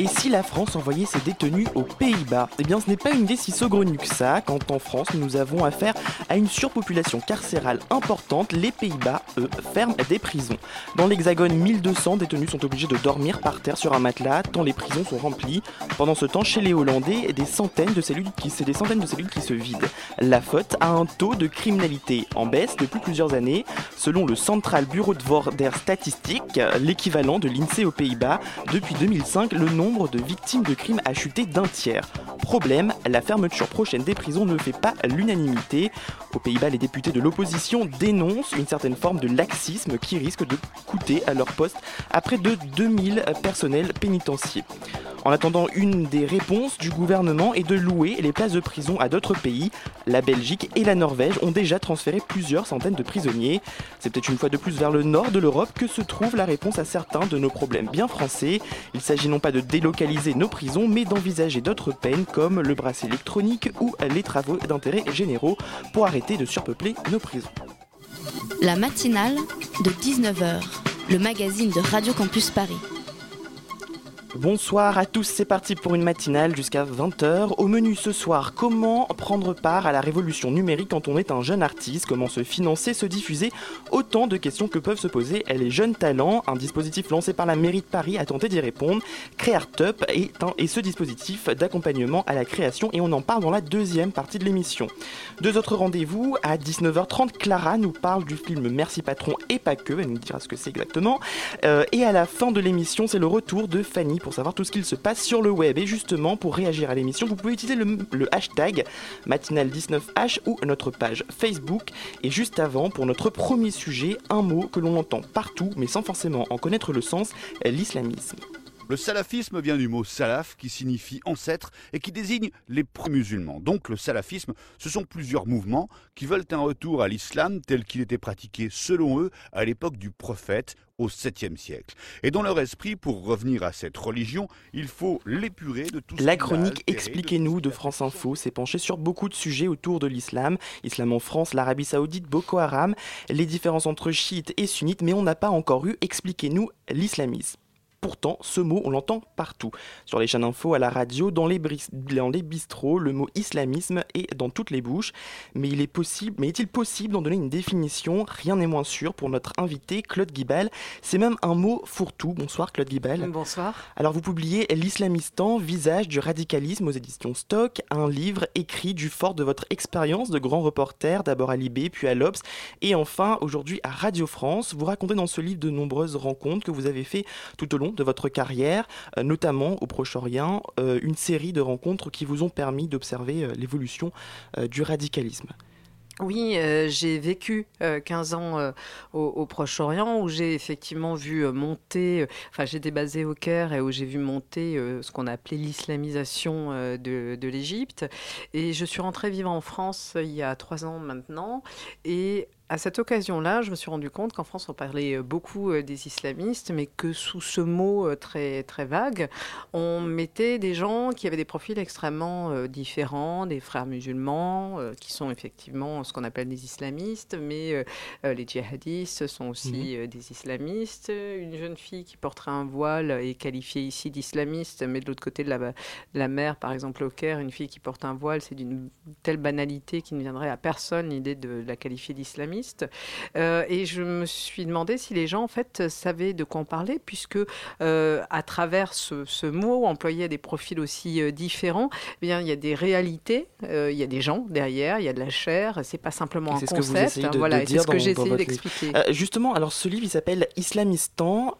Et si la France envoyait ses détenus aux Pays-Bas? Eh bien, ce n'est pas une idée si saugrenue que ça, quand en France, nous avons affaire à une surpopulation carcérale importante. Les Pays-Bas, eux, ferment des prisons. Dans l'Hexagone, 1200 détenus sont obligés de dormir par terre sur un matelas, tant les prisons sont remplies. Pendant ce temps, chez les Hollandais, des centaines de cellules qui, c'est des centaines de cellules qui se vident. La faute a un taux de criminalité en baisse depuis plusieurs années. Selon le Central Bureau de der Statistique, l'équivalent de l'INSEE aux Pays-Bas, depuis 2005, le nombre de victimes de crimes a chuté d'un tiers. Problème, la fermeture prochaine des prisons ne fait pas l'unanimité. Aux Pays-Bas, les députés de l'opposition dénoncent une certaine forme de laxisme qui risque de coûter à leur poste à près de 2000 personnels pénitentiaires. En attendant, une des réponses du gouvernement est de louer les places de prison à d'autres pays. La Belgique et la Norvège ont déjà transféré plusieurs centaines de prisonniers. C'est peut-être une fois de plus vers le nord de l'Europe que se trouve la réponse à certains de nos problèmes bien français. Il s'agit non pas de délocaliser nos prisons, mais d'envisager d'autres peines comme le bracelet électronique ou les travaux d'intérêt généraux pour arrêter de surpeupler nos prisons. La matinale de 19h, le magazine de Radio Campus Paris. Bonsoir à tous, c'est parti pour une matinale jusqu'à 20h. Au menu ce soir, comment prendre part à la révolution numérique quand on est un jeune artiste? Comment se financer, se diffuser? Autant de questions que peuvent se poser les jeunes talents. Un dispositif lancé par la mairie de Paris a tenté d'y répondre. CréArtUp est, un, ce dispositif d'accompagnement à la création et on en parle dans la deuxième partie de l'émission. Deux autres rendez-vous. À 19h30, Clara nous parle du film Merci Patron et pas que, elle nous dira ce que c'est exactement. Euh, et à la fin de l'émission, c'est le retour de Fanny pour savoir tout ce qu'il se passe sur le web. Et justement, pour réagir à l'émission, vous pouvez utiliser le, le hashtag matinale19h ou notre page Facebook. Et juste avant, pour notre premier sujet, un mot que l'on entend partout, mais sans forcément en connaître le sens, l'islamisme. Le salafisme vient du mot salaf qui signifie ancêtre et qui désigne les musulmans. Donc le salafisme, ce sont plusieurs mouvements qui veulent un retour à l'islam tel qu'il était pratiqué selon eux à l'époque du prophète au 7e siècle. Et dans leur esprit, pour revenir à cette religion, il faut l'épurer de tout ce La chronique Expliquez-nous de France Info s'est penchée sur beaucoup de sujets autour de l'islam. Islam en France, l'Arabie Saoudite, Boko Haram, les différences entre chiites et sunnites, mais on n'a pas encore eu Expliquez-nous l'islamisme. Pourtant, ce mot, on l'entend partout. Sur les chaînes info, à la radio, dans les, dans les bistrots, le mot islamisme est dans toutes les bouches. Mais, il est possible, mais est-il possible d'en donner une définition? Rien n'est moins sûr pour notre invité, Claude Guibal. C'est même un mot fourre-tout. Bonsoir, Claude Guibal. Bonsoir. Alors vous publiez L'islamistan, visage du radicalisme aux éditions Stock, un livre écrit du fort de votre expérience de grand reporter, d'abord à Libé, puis à l'Obs, et enfin aujourd'hui à Radio France. Vous racontez dans ce livre de nombreuses rencontres que vous avez fait tout au long de votre carrière, euh, notamment au Proche-Orient, euh, une série de rencontres qui vous ont permis d'observer euh, l'évolution du radicalisme. Oui, j'ai vécu euh, 15 ans au, Proche-Orient où j'ai effectivement vu monter, enfin j'étais basée au Caire et où j'ai vu monter ce qu'on a appelé l'islamisation de, de l'Égypte. Et je suis rentrée vivre en France il y a trois ans maintenant. Et à cette occasion-là, je me suis rendu compte qu'en France, on parlait euh, beaucoup euh, des islamistes, mais que sous ce mot euh, très, très vague, on mettait des gens qui avaient des profils extrêmement différents, des frères musulmans, qui sont effectivement ce qu'on appelle des islamistes, mais les djihadistes sont aussi euh, des islamistes. Une jeune fille qui porterait un voile est qualifiée ici d'islamiste, mais de l'autre côté de la, de la mer, par exemple au Caire, une fille qui porte un voile, c'est d'une telle banalité qu'il ne viendrait à personne l'idée de la qualifier d'islamiste. Euh, et je me suis demandé si les gens, en fait, savaient de quoi on parlait, puisque euh, à travers ce, ce mot employé à des profils aussi euh, différents, eh bien, il y a des réalités, il y a des gens derrière, il y a de la chair, c'est pas simplement un c'est ce que vous concept. voilà, c'est ce que livre. d'expliquer. Justement, alors ce livre il s'appelle Islamistan.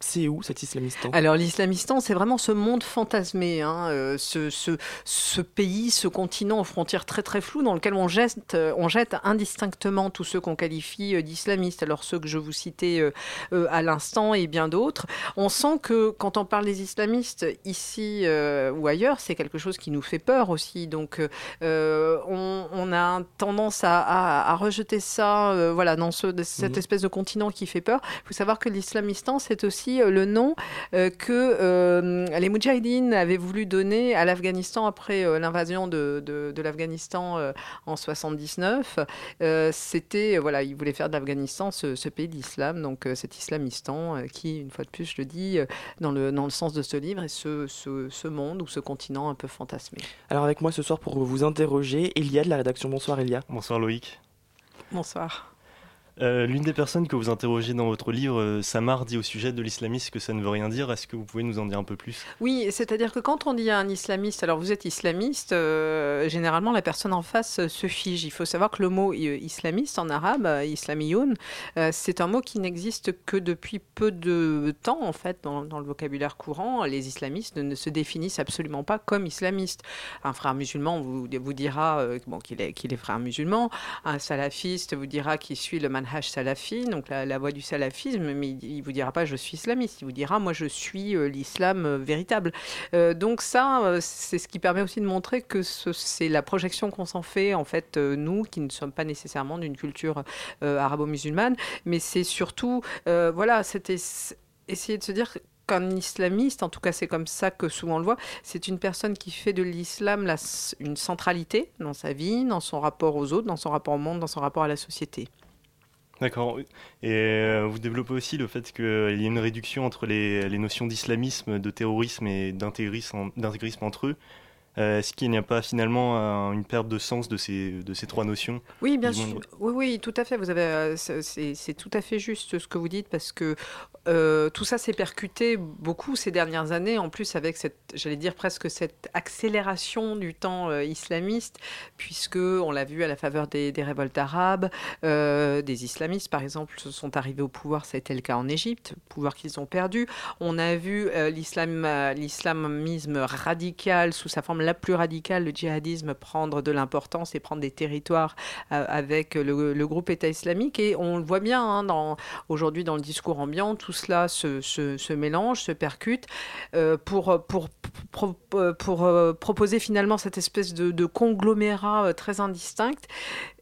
C'est où cet Islamistan? Alors l'islamistan, c'est vraiment ce monde fantasmé, hein, ce, ce, ce pays, ce continent aux frontières très très floues dans lequel on jette, on jette indistinctement tout ce qu'on qualifie d'islamistes. Alors ceux que je vous citais à l'instant et bien d'autres. On sent que quand on parle des islamistes ici ou ailleurs, c'est quelque chose qui nous fait peur aussi. Donc on, a tendance à, rejeter ça voilà, dans ce, cette mhm. espèce de continent qui fait peur. Il faut savoir que l'islamistan, c'est aussi le nom que les Moudjahidines avaient voulu donner à l'Afghanistan après euh, l'invasion de, de, l'Afghanistan euh, en 79. Euh, c'était, voilà, ils voulaient faire de l'Afghanistan ce, pays d'islam, donc cet islamistan qui, une fois de plus, je le dis, dans le, dans le sens de ce livre, est ce, ce, ce monde ou ce continent un peu fantasmé. Alors avec moi ce soir pour vous interroger, Elia de la rédaction. Bonsoir Elia. Bonsoir Loïc. Bonsoir. Euh, l'une des personnes que vous interrogez dans votre livre, euh, Samar, dit au sujet de l'islamisme que ça ne veut rien dire. Est-ce que vous pouvez nous en dire un peu plus? Oui, c'est-à-dire que quand on dit un islamiste, alors vous êtes islamiste, euh, généralement la personne en face se fige. Il faut savoir que le mot islamiste en arabe, islamiyoun, c'est un mot qui n'existe que depuis peu de temps en fait dans, le vocabulaire courant. Les islamistes ne, se définissent absolument pas comme islamistes. Un frère musulman vous, vous dira bon, qu'il est, qu'il est frère musulman. Un salafiste vous dira qu'il suit le manhaj salafi, donc la, voie du salafisme, mais il, ne vous dira pas je suis islamiste, il vous dira moi je suis euh, l'islam euh, véritable. Euh, donc ça, c'est ce qui permet aussi de montrer que c'est la projection qu'on s'en fait en fait nous qui ne sommes pas nécessairement d'une culture arabo-musulmane, mais c'est surtout voilà, c'était essayer de se dire qu'un islamiste, en tout cas c'est comme ça que souvent on le voit, c'est une personne qui fait de l'islam une centralité dans sa vie, dans son rapport aux autres, dans son rapport au monde, dans son rapport à la société. D'accord. Et euh, vous développez aussi le fait qu'il y a une réduction entre les, les notions d'islamisme, de terrorisme et d'intégrisme entre eux. Euh, est-ce qu'il n'y a pas finalement une perte de sens de ces, de ces trois notions Oui, bien sûr. Oui, oui, tout à fait. Vous avez, euh, c'est tout à fait juste ce que vous dites parce que euh, tout ça s'est percuté beaucoup ces dernières années, en plus avec cette, j'allais dire presque cette accélération du temps islamiste, puisque on l'a vu à la faveur des, révoltes arabes, des islamistes par exemple sont arrivés au pouvoir, ça a été le cas en Égypte, pouvoir qu'ils ont perdu. On a vu l'islam, l'islamisme radical sous sa forme la plus radicale, le djihadisme, prendre de l'importance et prendre des territoires euh, avec le, groupe État islamique. Et on le voit bien hein, aujourd'hui dans le discours ambiant, tout cela se, mélange, se percute euh, pour, pour, pour, euh, proposer finalement cette espèce de, de conglomérat très indistinct.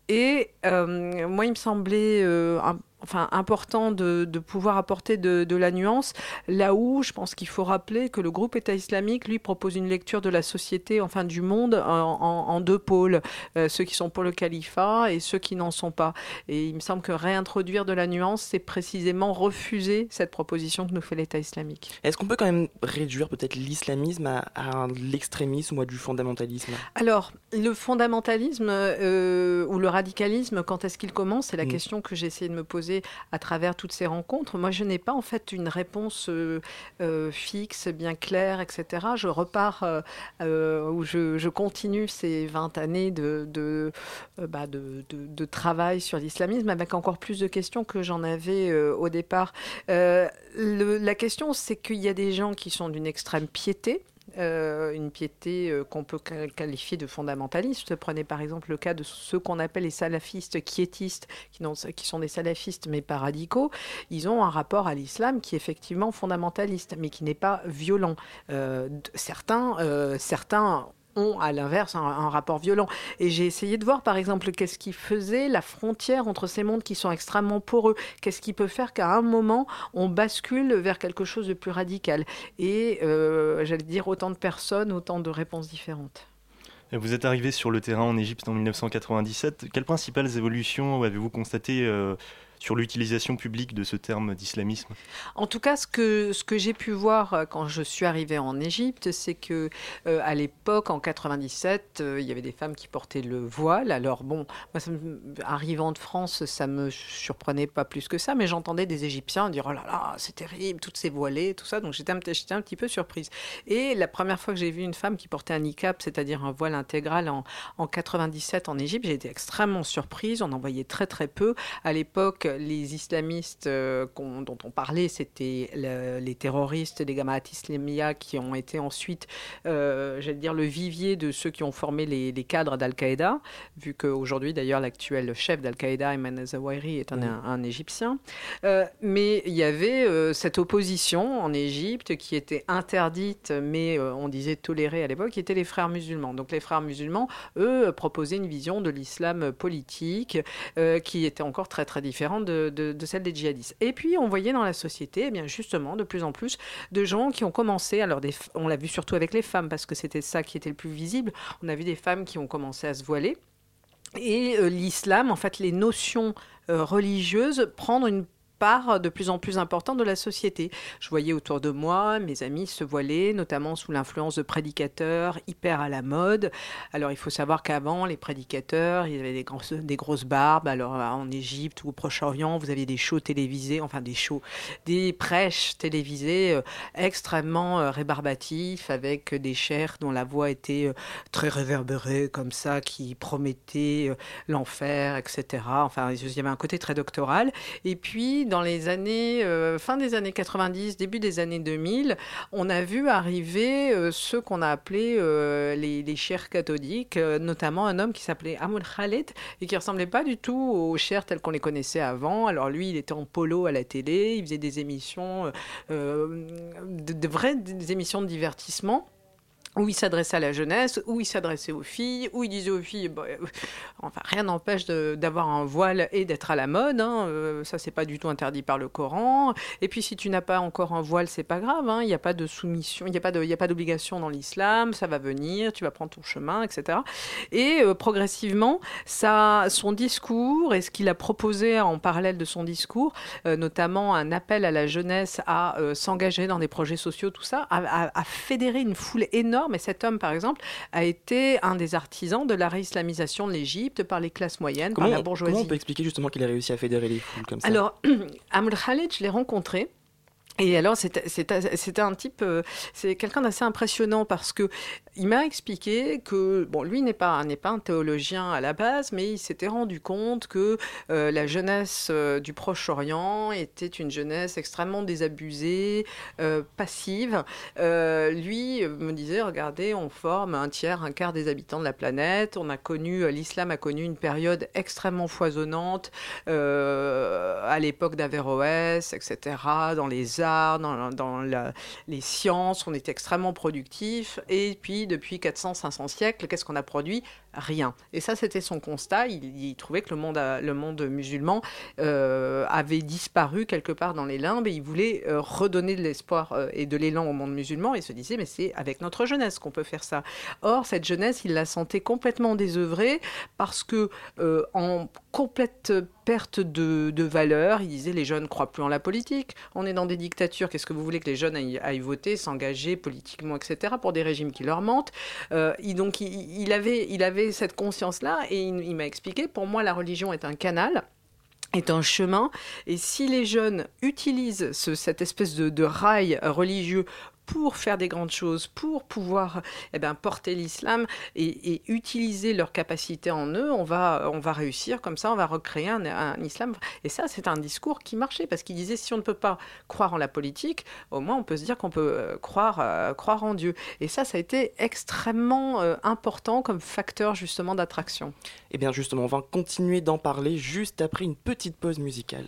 Et moi, il me semblait un enfin, important de, pouvoir apporter de, la nuance, là où je pense qu'il faut rappeler que le groupe État islamique, lui, propose une lecture de la société, enfin du monde, en, deux pôles, euh, ceux qui sont pour le califat et ceux qui n'en sont pas. Et il me semble que réintroduire de la nuance, c'est précisément refuser cette proposition que nous fait l'État islamique. Est-ce qu'on peut quand même réduire peut-être l'islamisme à, l'extrémisme ou à du fondamentalisme? Alors, le fondamentalisme euh, ou le radicalisme, quand est-ce qu'il commence? C'est la mm. question que j'ai essayé de me poser à travers toutes ces rencontres. Moi, je n'ai pas en fait une réponse euh, euh, fixe, bien claire, etc. Je repars euh, ou je, continue ces 20 années bah, de travail sur l'islamisme avec encore plus de questions que j'en avais au départ. la question, c'est qu'il y a des gens qui sont d'une extrême piété, euh, une piété euh, qu'on peut qualifier de fondamentaliste. Prenez par exemple le cas de ceux qu'on appelle les salafistes quiétistes, qui, sont des salafistes mais pas radicaux. Ils ont un rapport à l'islam qui est effectivement fondamentaliste, mais qui n'est pas violent. Euh, certains à l'inverse un, rapport violent. Et j'ai essayé de voir par exemple qu'est-ce qui faisait la frontière entre ces mondes qui sont extrêmement poreux, qu'est-ce qui peut faire qu'à un moment on bascule vers quelque chose de plus radical. Et euh, j'allais dire autant de personnes, autant de réponses différentes. Vous êtes arrivé sur le terrain en Égypte en 1997. Quelles principales évolutions avez-vous constatées euh, sur l'utilisation publique de ce terme d'islamisme En tout cas, ce que, ce que j'ai pu voir euh, quand je suis arrivée en Égypte, c'est que euh, à l'époque, en 97, euh, il y avait des femmes qui portaient le voile. Alors bon, moi, arrivant de France, ça me surprenait pas plus que ça, mais j'entendais des Égyptiens dire oh là là, c'est terrible, toutes ces voilées, tout ça. Donc j'étais un, un, petit peu surprise. Et la première fois que j'ai vu une femme qui portait un niqab, c'est-à-dire un voile intégral en, en 97 en Égypte, j'ai été extrêmement surprise. On en voyait très très peu. À l'époque, les islamistes euh, dont on parlait, c'était le- les terroristes des Gamaat Islamia qui ont été ensuite, euh, j'allais dire, le vivier de ceux qui ont formé les, les cadres d'Al-Qaïda, vu qu'aujourd'hui, d'ailleurs, l'actuel chef d'Al-Qaïda, Ayman Zawahiri, est un, Oui. un- un Égyptien. Euh, mais il y avait cette opposition en Égypte qui était interdite, mais on disait tolérée à l'époque, qui étaient les frères musulmans. Donc les frères musulmans, eux, proposaient une vision de l'islam politique qui était encore très très différente de, celle des djihadistes. Et puis on voyait dans la société, eh bien justement, de plus en plus de gens qui ont commencé, alors on l'a vu surtout avec les femmes, parce que c'était ça qui était le plus visible, on a vu des femmes qui ont commencé à se voiler. Et euh, l'islam, en fait, les notions euh, religieuses prendre une part de plus en plus importante de la société. Je voyais autour de moi mes amis se voiler, notamment sous l'influence de prédicateurs hyper à la mode. Alors il faut savoir qu'avant, les prédicateurs, ils avaient des, grosses- des grosses barbes. Alors euh, en Égypte ou au Proche-Orient, vous aviez des shows télévisés, enfin des shows, des prêches télévisés euh, extrêmement euh, rébarbatifs, avec des chers dont la voix était euh, très réverbérée, comme ça, qui promettaient euh, l'enfer, etc. Enfin, il y avait un côté très doctoral. Et puis, dans les années, euh, fin des années 90, début des années 2000, on a vu arriver euh, ceux qu'on a appelés euh, les, chers catholiques, euh, notamment un homme qui s'appelait Amoul Khaled et qui ressemblait pas du tout aux chers tels qu'on les connaissait avant. Alors lui, il était en polo à la télé, il faisait des émissions, de, vraies émissions de divertissement où il s'adressait à la jeunesse, où il s'adressait aux filles, où il disait aux filles, bah, euh, enfin rien n'empêche d'avoir un voile et d'être à la mode, hein, euh, ça c'est pas du tout interdit par le Coran. Et puis si tu n'as pas encore un voile, c'est pas grave, hein, il n'y a pas de soumission, il n'y a pas d'obligation dans l'islam, ça va venir, tu vas prendre ton chemin, etc. Et euh, progressivement, ça, son discours et ce qu'il a proposé en parallèle de son discours, euh, notamment un appel à la jeunesse à s'engager dans des projets sociaux, tout ça, a, a- a fédéré une foule énorme. Et cet homme, par exemple, a été un des artisans de la réislamisation de l'Égypte par les classes moyennes, Comment, par la on- bourgeoisie. comment on peut expliquer justement qu'il a réussi à fédérer les foules comme ça? Alors, Amr Khaled, je l'ai rencontré. Et alors, c'était- un type, euh, c'est quelqu'un d'assez impressionnant parce que il m'a expliqué que, bon, lui n'est pas, pas un théologien à la base, mais il s'était rendu compte que euh, la jeunesse euh, du Proche-Orient était une jeunesse extrêmement désabusée, passive. Lui me disait, regardez, on forme un tiers, un quart des habitants de la planète. On a connu, l'islam a connu une période extrêmement foisonnante à l'époque d'Averroès, etc., dans les dans, les sciences, on était extrêmement productifs. Et puis, depuis 400-500 siècles, qu'est-ce qu'on a produit? Rien. Et ça, c'était son constat. Il, trouvait que le monde, musulman euh, avait disparu quelque part dans les limbes et il voulait euh, redonner de l'espoir euh, et de l'élan au monde musulman et se disait, mais c'est avec notre jeunesse qu'on peut faire ça. Or, cette jeunesse, il la sentait complètement désœuvrée parce que, en complète perte de, de valeur, il disait les jeunes ne croient plus en la politique. On est dans des Qu'est-ce que vous voulez que les jeunes aillent, voter, s'engager politiquement, etc., pour des régimes qui leur mentent Euh, il, Donc, il, avait, cette conscience-là et il, m'a expliqué pour moi, la religion est un canal est un chemin. Et si les jeunes utilisent ce- cette espèce de rail religieux pour faire des grandes choses, pour pouvoir eh ben, porter l'islam et, et utiliser leurs capacités en eux, on va, on va réussir comme ça, on va recréer un, islam. Et ça, c'est un discours qui marchait parce qu'il disait si on ne peut pas croire en la politique, au moins on peut se dire qu'on peut euh, croire, euh, croire en Dieu. Et ça, ça a été extrêmement euh, important comme facteur justement d'attraction. Eh bien justement, on va continuer d'en parler juste après une petite pause musicale.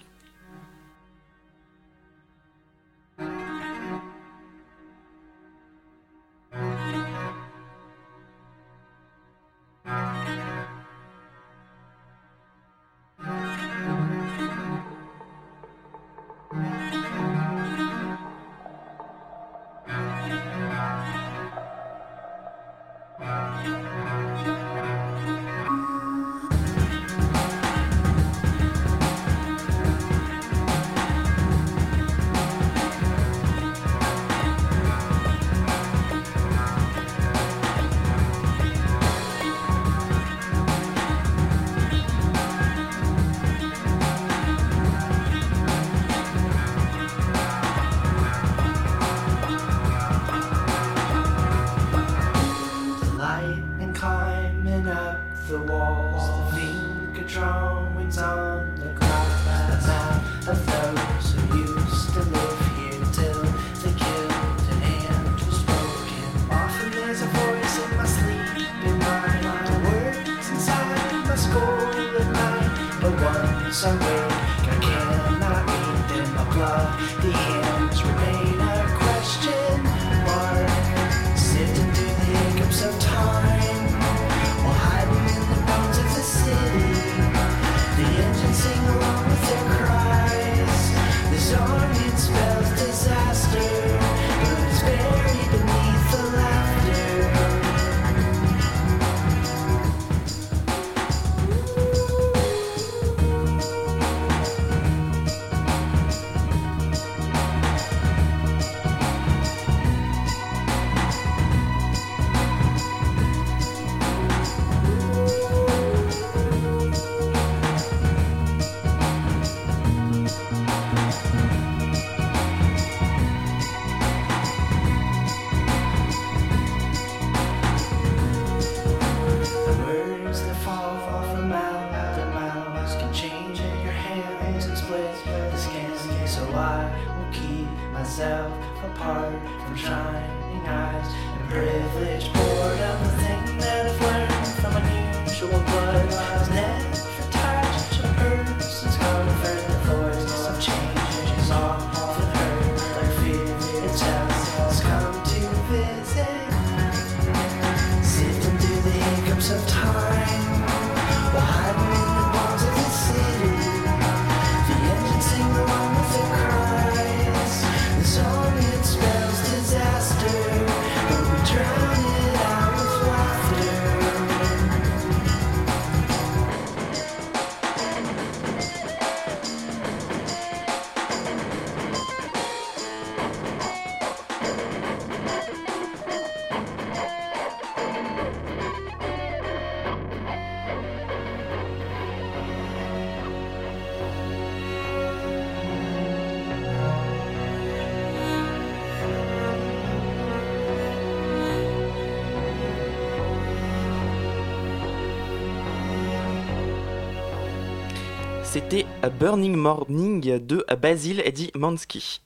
C'était A Burning Morning de Basil Eddie Mansky.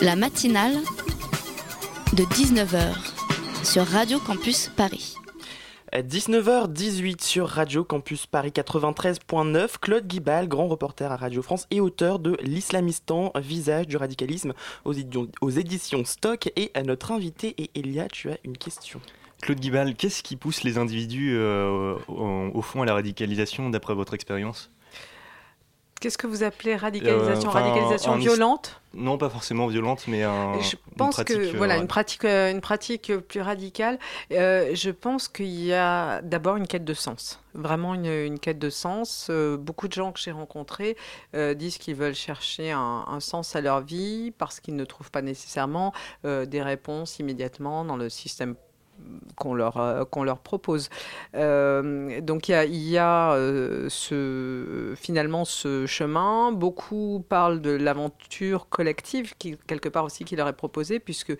La matinale de 19h sur Radio Campus Paris. 19h18 sur Radio Campus Paris 93.9, Claude Guibal, grand reporter à Radio France et auteur de L'islamistan, visage du radicalisme aux éditions, aux éditions Stock. Et à notre invité, et Elia, tu as une question. Claude Guibal, qu'est-ce qui pousse les individus euh, au, au fond à la radicalisation d'après votre expérience? Qu'est-ce que vous appelez radicalisation Euh, Radicalisation is- violente Non, pas forcément violente, mais un, Je une pense pratique, que euh, voilà ouais. une pratique euh, une pratique plus radicale. Euh, je pense qu'il y a d'abord une quête de sens, vraiment une, une quête de sens. Euh, beaucoup de gens que j'ai rencontrés euh, disent qu'ils veulent chercher un, un sens à leur vie parce qu'ils ne trouvent pas nécessairement euh, des réponses immédiatement dans le système qu'on leur, euh, qu'on leur propose. Euh, donc il y a, y a euh, ce, finalement ce chemin. Beaucoup parlent de l'aventure collective, qui, quelque part aussi, qui leur est proposée, puisque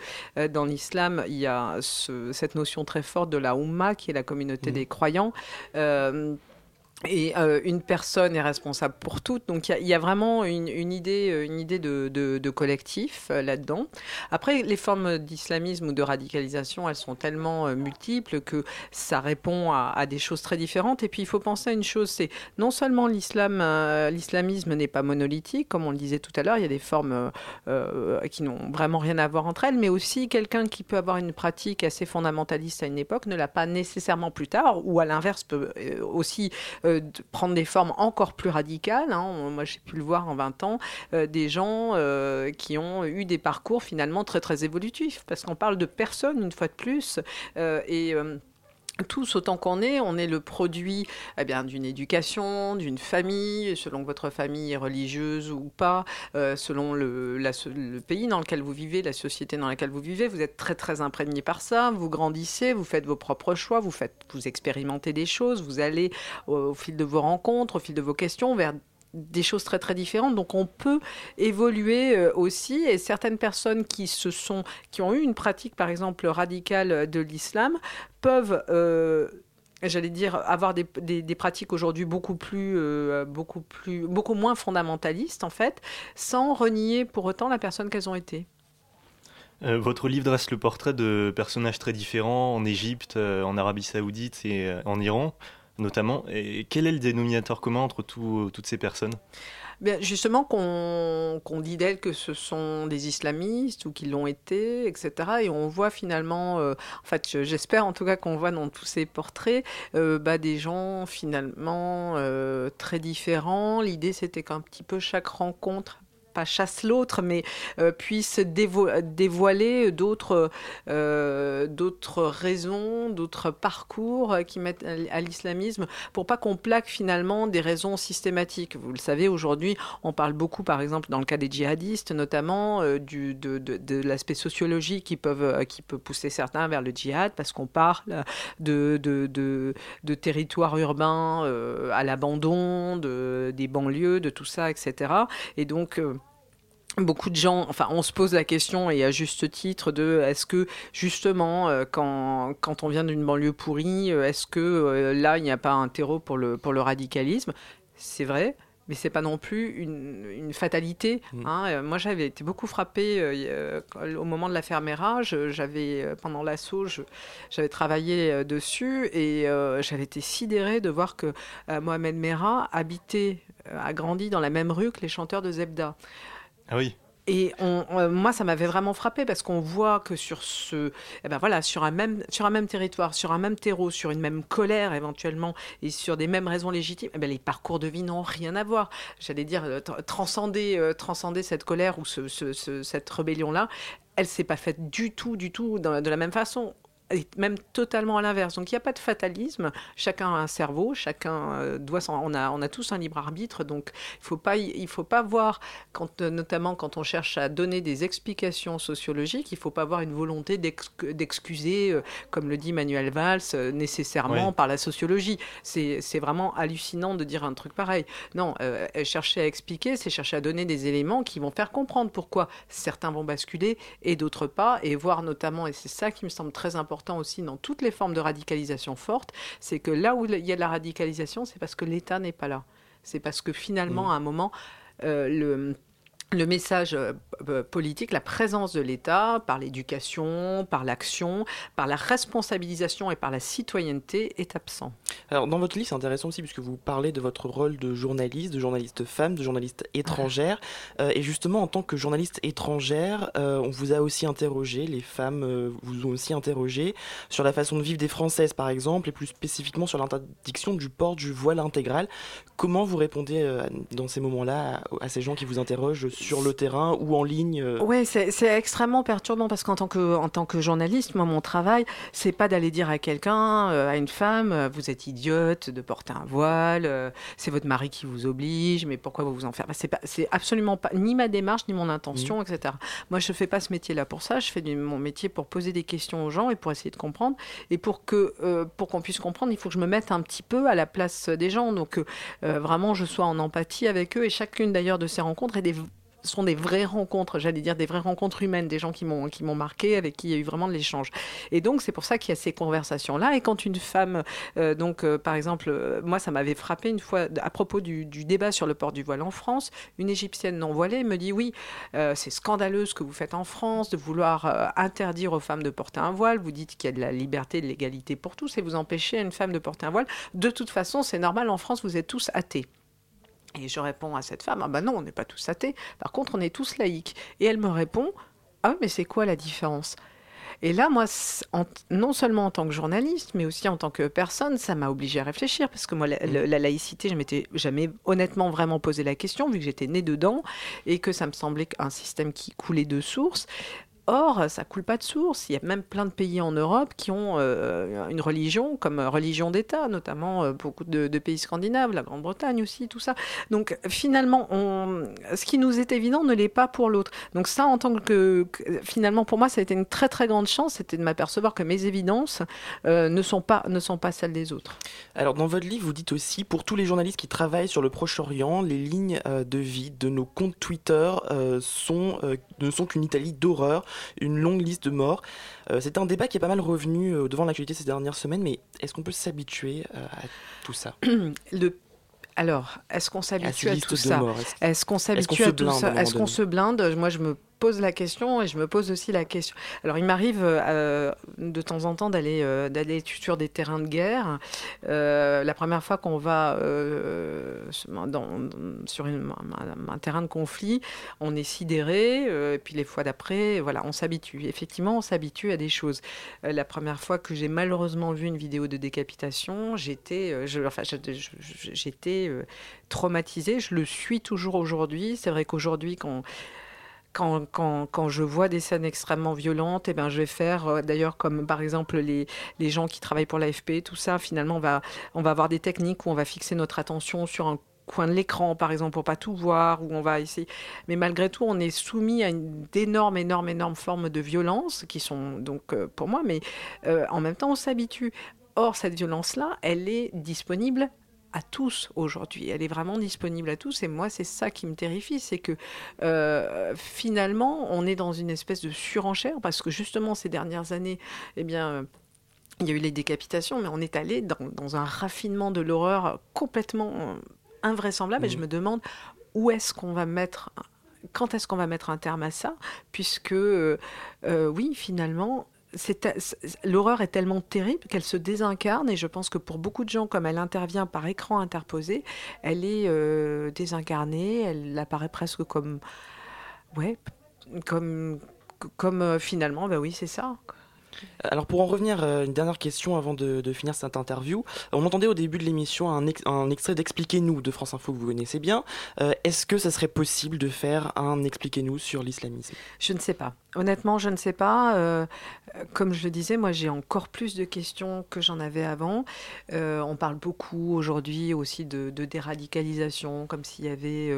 dans l'islam, il y a ce- cette notion très forte de la Ummah, qui est la communauté des croyants. Et euh, une personne est responsable pour toutes. Donc il y a- vraiment une, idée, euh, une idée de, collectif euh, là-dedans. Après, les formes d'islamisme ou de radicalisation, elles sont tellement multiples que ça répond à, des choses très différentes. Et puis il faut penser à une chose, c'est non seulement l'islam, l'islamisme n'est pas monolithique, comme on le disait tout à l'heure, il y a des formes qui n'ont vraiment rien à voir entre elles, mais aussi quelqu'un qui peut avoir une pratique assez fondamentaliste à une époque ne l'a pas nécessairement plus tard, ou à l'inverse peut aussi euh, de prendre des formes encore plus radicales. hein. Moi, j'ai pu le voir en 20 ans, euh, des gens euh, qui ont eu des parcours finalement très très évolutifs, parce qu'on parle de personnes une fois de plus, et tous, autant qu'on est, on est le produit eh d'une éducation, d'une famille, selon que votre famille est religieuse ou pas, euh, selon le, pays dans lequel vous vivez, la société dans laquelle vous vivez. Vous êtes très très imprégné par ça, vous grandissez, vous faites vos propres choix, vous, faites, vous expérimentez des choses, vous allez au fil de vos rencontres, au fil de vos questions vers des choses très très différentes. Donc on peut évoluer euh, aussi et certaines personnes qui se sont qui ont eu une pratique par exemple radicale de l'islam peuvent euh, J'allais dire avoir des, des- pratiques aujourd'hui beaucoup plus, euh, beaucoup plus, beaucoup moins fondamentalistes en fait, sans renier pour autant la personne qu'elles ont été. Euh, votre livre dresse le portrait de personnages très différents en Égypte, euh, en Arabie Saoudite et euh, en Iran, notamment. Et quel est le dénominateur commun entre toutes ces personnes? Bien, justement, qu'on dit d'elles que ce sont des islamistes ou qu'ils l'ont été, etc. Et on voit finalement, euh, en fait, je- j'espère en tout cas qu'on voit dans tous ces portraits euh, bah, des gens finalement euh, très différents. L'idée, c'était qu'un petit peu chaque rencontre pas chasse l'autre, mais euh, puisse dévo- dévoiler d'autres euh, d'autres raisons, d'autres parcours qui mettent à l'islamisme pour pas qu'on plaque finalement des raisons systématiques. Vous le savez, aujourd'hui, on parle beaucoup, par exemple, dans le cas des djihadistes, notamment euh, de, l'aspect sociologique qui, peuvent, euh, qui peut pousser certains vers le djihad, parce qu'on parle de, de, de, de territoires urbains à l'abandon, de, des banlieues, de tout ça, etc. Et donc... Beaucoup de gens, enfin, on se pose la question, et à juste titre, de est-ce que justement, euh, quand, quand on vient d'une banlieue pourrie, euh, est-ce que euh, là, il n'y a pas un terreau pour le, pour le radicalisme? C'est vrai. mais c'est pas non plus une, une fatalité. Mm. hein. Moi, j'avais été beaucoup frappée euh, au moment de la fermérage. euh, J'avais pendant l'assaut, j'avais travaillé dessus et euh, j'avais été sidérée de voir que euh, Mohamed Merah habitait, a grandi dans la même rue que les chanteurs de Zebda. Ah. Et moi, ça m'avait vraiment frappé parce qu'on voit que sur ce, eh ben voilà, sur un même, sur un même territoire, sur un même terreau, sur une même colère éventuellement, et sur des mêmes raisons légitimes, eh ben les parcours de vie n'ont rien à voir. J'allais dire euh, tr- transcender, euh, transcender cette colère ou ce- ce- ce- cette rébellion là, elle s'est pas faite du tout, du tout de la même façon. Et même totalement à l'inverse. Donc il n'y a pas de fatalisme. Chacun a un cerveau, chacun euh, doit on a on a tous un libre arbitre. Donc il faut pas y- il faut pas voir quand euh, notamment quand on cherche à donner des explications sociologiques, il faut pas avoir une volonté d'ex- d'excuser, euh, comme le dit Manuel Valls, nécessairement Oui. par la sociologie. C'est c'est vraiment hallucinant de dire un truc pareil. Non, euh, chercher à expliquer, c'est chercher à donner des éléments qui vont faire comprendre pourquoi certains vont basculer et d'autres pas, et voir notamment, et c'est ça qui me semble très important aussi dans toutes les formes de radicalisation forte, c'est que là où il y a de la radicalisation, c'est parce que l'État n'est pas là. C'est parce que finalement, Mm. à un moment, euh, le le message euh, euh, politique, la présence de l'État par l'éducation, par l'action, par la responsabilisation et par la citoyenneté est absent. Alors, dans votre livre, c'est intéressant aussi puisque vous parlez de votre rôle de journaliste, de journaliste femme, de journaliste étrangère. Euh, et justement, en tant que journaliste étrangère, euh, on vous a aussi interrogé, les femmes euh, vous ont aussi interrogé sur la façon de vivre des Françaises, par exemple, et plus spécifiquement sur l'interdiction du port du voile intégral. Comment vous répondez dans ces moments-là à, à ces gens qui vous interrogent sur le terrain ou en ligne euh, Oui, c'est extrêmement perturbant parce qu'en tant que, en tant que journaliste, moi, mon travail, c'est pas d'aller dire à quelqu'un, euh, à une femme, euh, vous êtes idiote de porter un voile, c'est votre mari qui vous oblige, mais pourquoi vous vous en faire? C'est pas, c'est absolument pas ni ma démarche ni mon intention, etc. Moi, je fais pas ce métier-là pour ça. Je fais du- mon métier pour poser des questions aux gens et pour essayer de comprendre. Et pour que, euh, pour qu'on puisse comprendre, il faut que je me mette un petit peu à la place des gens. Donc, euh, vraiment, je sois en empathie avec eux. Et chacune d'ailleurs de ces rencontres est des sont des vraies rencontres, j'allais dire des vraies rencontres humaines, des gens qui m'ont qui m'ont marqué, avec qui il y a eu vraiment de l'échange. Et donc c'est pour ça qu'il y a ces conversations-là. Et quand une femme, euh, donc euh, par exemple, euh, moi ça m'avait frappé une fois à propos du, du débat sur le port du voile en France, une égyptienne non voilée me dit oui, c'est scandaleux ce que vous faites en France de vouloir interdire aux femmes de porter un voile. Vous dites qu'il y a de la liberté, de l'égalité pour tous, et vous empêchez une femme de porter un voile. De toute façon, c'est normal en France, vous êtes tous athées. Et je réponds à cette femme, ah ben non, on n'est pas tous athées. Par contre, on est tous laïcs. Et elle me répond, ah mais c'est quoi la différence? Et là, moi, non seulement en tant que journaliste, mais aussi en tant que personne, ça m'a obligé à réfléchir parce que moi, la laïcité, je m'étais jamais honnêtement vraiment posé la question vu que j'étais née dedans et que ça me semblait un système qui coulait de source. Or, ça coule pas de source. Il y a même plein de pays en Europe qui ont euh, une religion comme religion d'État, notamment euh, beaucoup de, pays scandinaves, la Grande-Bretagne aussi, tout ça. Donc finalement, ce qui nous est évident ne l'est pas pour l'autre. Donc ça, en tant que, finalement, pour moi, ça a été une très très grande chance, c'était de m'apercevoir que mes évidences euh, ne sont pas ne sont pas celles des autres. Alors, dans votre livre, vous dites aussi, pour tous les journalistes qui travaillent sur le Proche-Orient, les lignes euh, de vie de nos comptes Twitter euh, sont, euh, ne sont qu'une Italie d'horreur, une longue liste de morts. Euh, c'est un débat qui est pas mal revenu euh, devant l'actualité ces dernières semaines, mais est-ce qu'on peut s'habituer euh, à tout ça? Le... Alors, est-ce qu'on s'habitue à tout ça? Est-ce- qu'on s'habitue à tout ça? Est-ce qu'on se blinde? Moi, je me pose la question et je me pose aussi la question. Alors, il m'arrive euh, de temps en temps d'aller euh, sur des terrains de guerre. Euh, la première fois qu'on va euh, sur un, terrain de conflit, on est sidéré. et puis les fois d'après, voilà, on s'habitue. Effectivement, on s'habitue à des choses. La première fois que j'ai malheureusement vu une vidéo de décapitation, j'étais, enfin, j'étais traumatisée. Je le suis toujours aujourd'hui. C'est vrai qu'aujourd'hui, quand quand, quand, quand je vois des scènes extrêmement violentes, eh ben, je vais faire, euh, d'ailleurs, comme par exemple les, les gens qui travaillent pour l'AFP, tout ça, finalement, on va, on va avoir des techniques où on va fixer notre attention sur un coin de l'écran, par exemple, pour pas tout voir, où on va essayer. Mais malgré tout, on est soumis à d'énormes, énormes, énormes formes de violence qui sont donc euh, pour moi, mais euh, en même temps, on s'habitue. Or, cette violence-là, elle est disponible à tous aujourd'hui. Elle est vraiment disponible à tous. Et moi, c'est ça qui me terrifie, c'est que euh, finalement, on est dans une espèce de surenchère parce que justement, ces dernières années, eh bien, il y a eu les décapitations, mais on est allé dans, dans un raffinement de l'horreur complètement euh, invraisemblable et je Mhm. me demande où est-ce qu'on va mettre, quand est-ce qu'on va mettre un terme à ça, puisque euh, oui, finalement. L'horreur est tellement terrible qu'elle se désincarne et je pense que pour beaucoup de gens, comme elle intervient par écran interposé, elle est euh, désincarnée, elle apparaît presque comme, ouais, comme, comme euh, finalement, bah oui, c'est ça. Alors pour en revenir, euh, une dernière question avant de, finir cette interview. On entendait au début de l'émission un, ex- un extrait d'Expliquez-nous de France Info que vous connaissez bien. Euh, Est-ce que ça serait possible de faire un Expliquez-nous sur l'islamisme? Je ne sais pas. Honnêtement, je ne sais pas. Euh, comme je le disais, moi, j'ai encore plus de questions que j'en avais avant. On parle beaucoup aujourd'hui aussi de déradicalisation, comme s'il y avait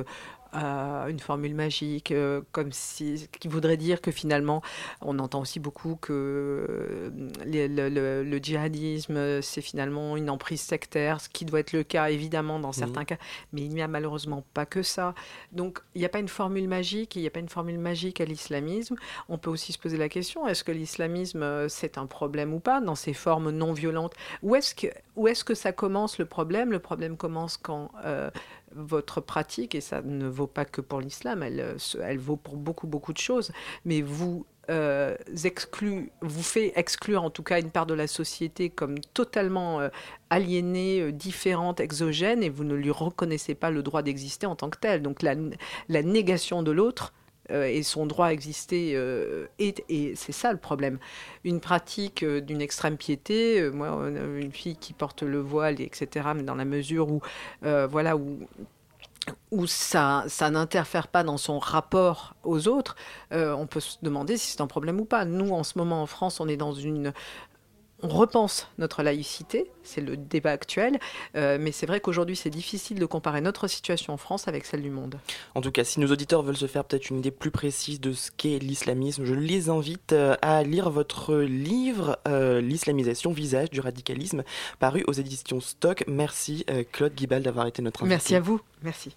euh, une formule magique, euh, comme si, qui voudrait dire que finalement, on entend aussi beaucoup que euh, les- le, le- le djihadisme, c'est finalement une emprise sectaire, ce qui doit être le cas évidemment dans certains cas, mais il n'y a malheureusement pas que ça. Donc, il n'y a pas une formule magique, il n'y a pas une formule magique à l'islamisme. On peut aussi se poser la question est-ce que l'islamisme euh, c'est un problème ou pas dans ses formes non violentes? Où est-ce que où est-ce que ça commence le problème? Le problème commence quand euh, votre pratique et ça ne vaut pas que pour l'islam, elle, euh, elle vaut pour beaucoup beaucoup de choses, mais vous euh, exclut, vous fait exclure en tout cas une part de la société comme totalement euh, aliénée, euh, différente, exogène, et vous ne lui reconnaissez pas le droit d'exister en tant que tel. Donc la, la négation de l'autre euh, et son droit à exister euh, est, et c'est ça le problème. Une pratique euh, d'une extrême piété, moi, une fille qui porte le voile, etc., mais dans la mesure où, voilà, où ça, ça n'interfère pas dans son rapport aux autres, on peut se demander si c'est un problème ou pas. Nous, en ce moment, en France, on est dans une... On repense notre laïcité, c'est le débat actuel, euh, mais c'est vrai qu'aujourd'hui, c'est difficile de comparer notre situation en France avec celle du monde. En tout cas, si nos auditeurs veulent se faire peut-être une idée plus précise de ce qu'est l'islamisme, je les invite euh, à lire votre livre euh, L'islamisation, visage du radicalisme, paru aux éditions Stock. Merci euh, Claude Guibal d'avoir été notre invité. Merci à vous. Merci.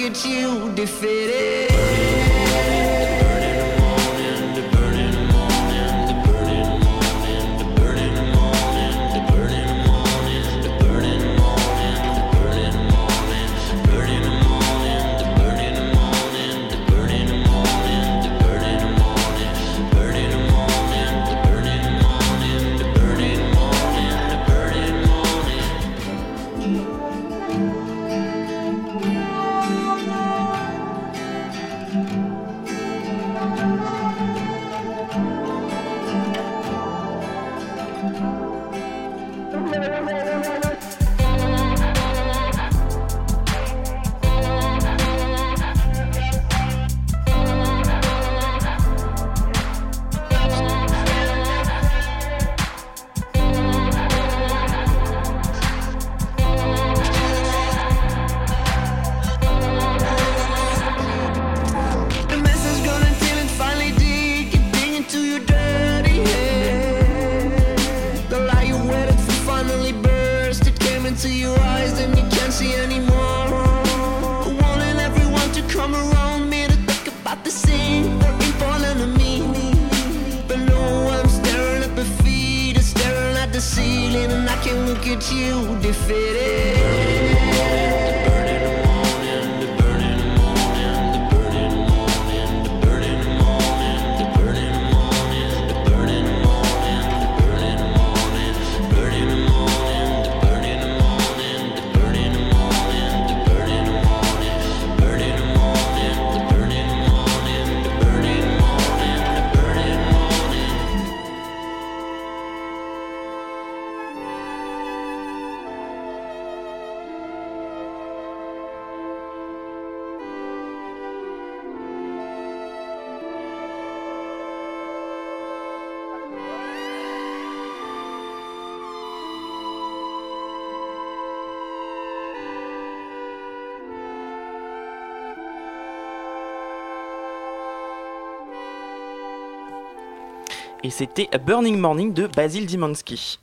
Look at you defeated. Et c'était Burning Morning de Basil Dimansky.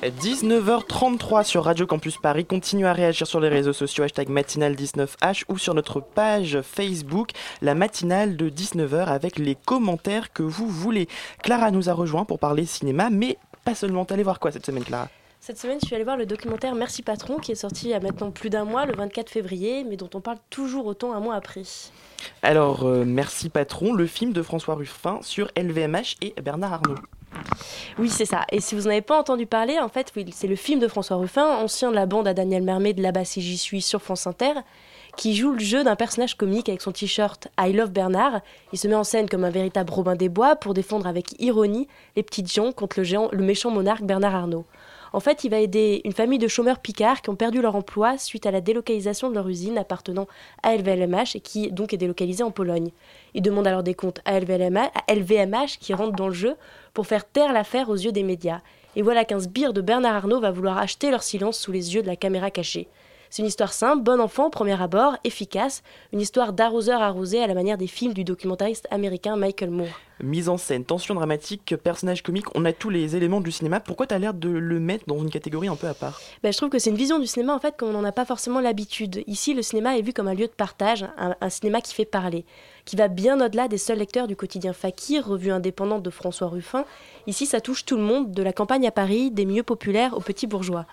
« 19h33 sur Radio Campus Paris. Continuez à réagir sur les réseaux sociaux hashtag matinale19h ou sur notre page Facebook, la matinale de 19h avec les commentaires que vous voulez. Clara nous a rejoint pour parler cinéma, mais pas seulement. Allée voir quoi cette semaine, Clara? Cette semaine, je suis allée voir le documentaire Merci Patron qui est sorti il y a maintenant plus d'un mois, le 24 février, mais dont on parle toujours autant un mois après. Alors, euh, Merci Patron, le film de François Ruffin sur LVMH et Bernard Arnault. Oui, c'est ça. Et si vous n'en avez pas entendu parler, en fait, oui, c'est le film de François Ruffin, ancien de la bande à Daniel Mermet de Là-bas si j'y suis sur France Inter, qui joue le jeu d'un personnage comique avec son t-shirt I Love Bernard. Il se met en scène comme un véritable Robin des Bois pour défendre avec ironie les petites gens contre le, géant, le méchant monarque Bernard Arnault. En fait, il va aider une famille de chômeurs picards qui ont perdu leur emploi suite à la délocalisation de leur usine appartenant à LVMH et qui donc est délocalisée en Pologne. Il demande alors des comptes à LVMH qui rentre dans le jeu pour faire taire l'affaire aux yeux des médias. Et voilà qu'un sbire de Bernard Arnault va vouloir acheter leur silence sous les yeux de la caméra cachée. C'est une histoire simple, bon enfant, au premier abord, efficace, une histoire d'arroseur arrosé à la manière des films du documentariste américain Michael Moore. Mise en scène, tension dramatique, personnage comique, on a tous les éléments du cinéma. Pourquoi t'as l'air de le mettre dans une catégorie un peu à part? Ben, je trouve que c'est une vision du cinéma en fait qu'on n'en a pas forcément l'habitude. Ici, le cinéma est vu comme un lieu de partage, un, un cinéma qui fait parler, qui va bien au-delà des seuls lecteurs du quotidien Fakir, revue indépendante de François Ruffin. Ici, ça touche tout le monde, de la campagne à Paris, des milieux populaires aux petits bourgeois.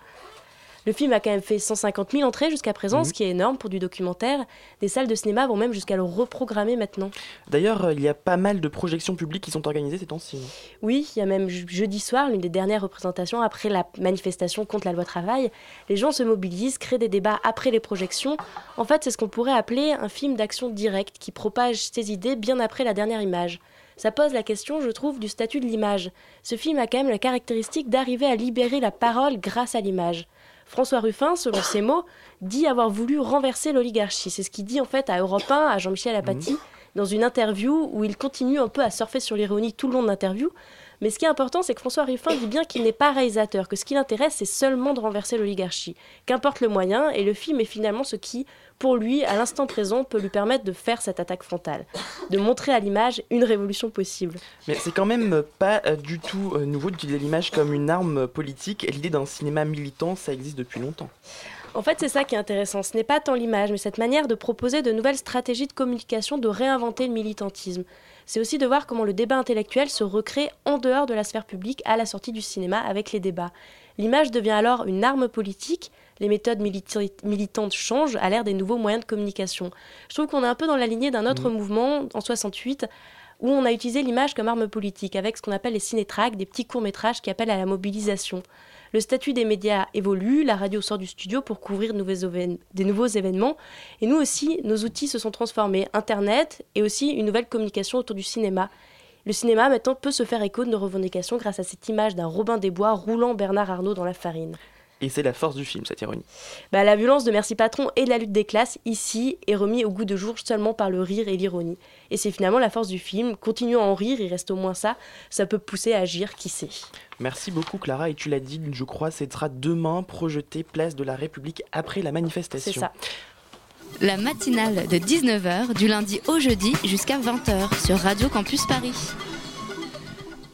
Le film a quand même fait 150 000 entrées jusqu'à présent, Mhm. ce qui est énorme pour du documentaire. Des salles de cinéma vont même jusqu'à le reprogrammer maintenant. D'ailleurs, euh, il y a pas mal de projections publiques qui sont organisées ces temps-ci. Oui, il y a même je- jeudi soir, l'une des dernières représentations après la manifestation contre la loi travail. Les gens se mobilisent, créent des débats après les projections. En fait, c'est ce qu'on pourrait appeler un film d'action directe qui propage ses idées bien après la dernière image. Ça pose la question, je trouve, du statut de l'image. Ce film a quand même la caractéristique d'arriver à libérer la parole grâce à l'image. François Ruffin, selon ses mots, dit avoir voulu renverser l'oligarchie. C'est ce qu'il dit en fait à Europe 1, à Jean-Michel Apathy, dans une interview où il continue un peu à surfer sur l'ironie tout le long de l'interview. Mais ce qui est important, c'est que François Ruffin dit bien qu'il n'est pas réalisateur, que ce qui l'intéresse, c'est seulement de renverser l'oligarchie. Qu'importe le moyen, et le film est finalement ce qui, pour lui, à l'instant présent, peut lui permettre de faire cette attaque frontale, de montrer à l'image une révolution possible. Mais c'est quand même pas euh, du tout euh, nouveau d'utiliser l'image comme une arme euh, politique. L'idée d'un cinéma militant, ça existe depuis longtemps. En fait, c'est ça qui est intéressant. Ce n'est pas tant l'image, mais cette manière de proposer de nouvelles stratégies de communication, de réinventer le militantisme. C'est aussi de voir comment le débat intellectuel se recrée en dehors de la sphère publique à la sortie du cinéma avec les débats. L'image devient alors une arme politique, les méthodes milita- militantes changent à l'ère des nouveaux moyens de communication. Je trouve qu'on est un peu dans la lignée d'un autre mouvement en 68 où on a utilisé l'image comme arme politique avec ce qu'on appelle les cinétracks, des petits courts-métrages qui appellent à la mobilisation. Le statut des médias évolue, la radio sort du studio pour couvrir de nouveaux évén- des nouveaux événements, et nous aussi, nos outils se sont transformés. Internet et aussi une nouvelle communication autour du cinéma. Le cinéma maintenant peut se faire écho de nos revendications grâce à cette image d'un Robin des Bois roulant Bernard Arnault dans la farine. Et c'est la force du film, cette ironie. Bah, la violence de Merci Patron et de la lutte des classes, ici, est remis au goût de jour seulement par le rire et l'ironie. Et c'est finalement la force du film. Continuons à en rire, il reste au moins ça. Ça peut pousser à agir, qui sait. Merci beaucoup Clara, et tu l'as dit, je crois, ce sera demain projeté place de la République après la manifestation. C'est ça. La matinale de 19h du lundi au jeudi jusqu'à 20h sur Radio Campus Paris.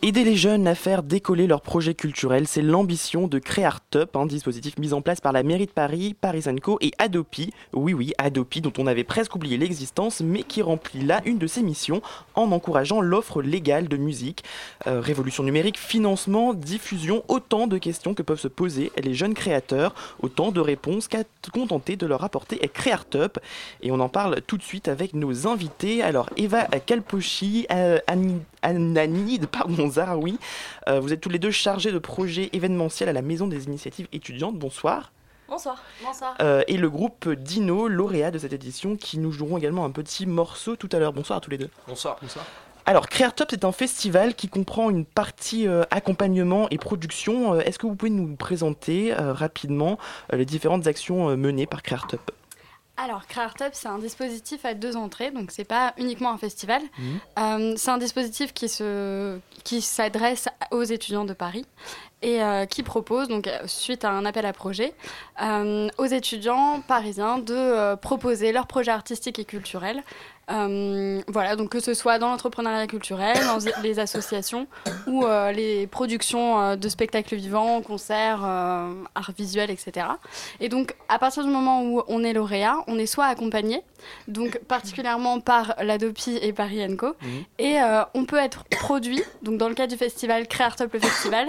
Aider les jeunes à faire décoller leurs projets culturels, c'est l'ambition de CréArtUp, un dispositif mis en place par la mairie de Paris, Paris Co et Adopi. Oui, oui, Adopi, dont on avait presque oublié l'existence, mais qui remplit là une de ses missions en encourageant l'offre légale de musique. Euh, révolution numérique, financement, diffusion, autant de questions que peuvent se poser les jeunes créateurs, autant de réponses qu'à contenter de leur apporter CréArtUp. Et on en parle tout de suite avec nos invités. Alors, Eva Kalpochi, euh, Annie Ananide, pardon, Zaraoui. Euh, vous êtes tous les deux chargés de projets événementiels à la Maison des Initiatives étudiantes. Bonsoir. Bonsoir. Bonsoir. Euh, et le groupe Dino, lauréat de cette édition, qui nous joueront également un petit morceau tout à l'heure. Bonsoir à tous les deux. Bonsoir. Bonsoir. Alors, CréaTop, c'est un festival qui comprend une partie euh, accompagnement et production. Euh, Est-ce que vous pouvez nous présenter euh, rapidement euh, les différentes actions euh, menées par CréaTop Alors, CréaRtop, c'est un dispositif à deux entrées, donc c'est pas uniquement un festival. Mhm. Euh, c'est un dispositif qui se qui s'adresse aux étudiants de Paris et euh, qui propose, donc suite à un appel à projet, euh, aux étudiants parisiens de proposer leurs projets artistiques et culturels. Euh, voilà, donc que ce soit dans l'entrepreneuriat culturel, dans les associations ou euh, les productions euh, de spectacles vivants, concerts, arts visuels, etc. Et donc, à partir du moment où on est lauréat, on est soit accompagné, donc particulièrement par l'Adopi et par INCO, et euh, on peut être produit, donc dans le cadre du festival Créartop le Festival,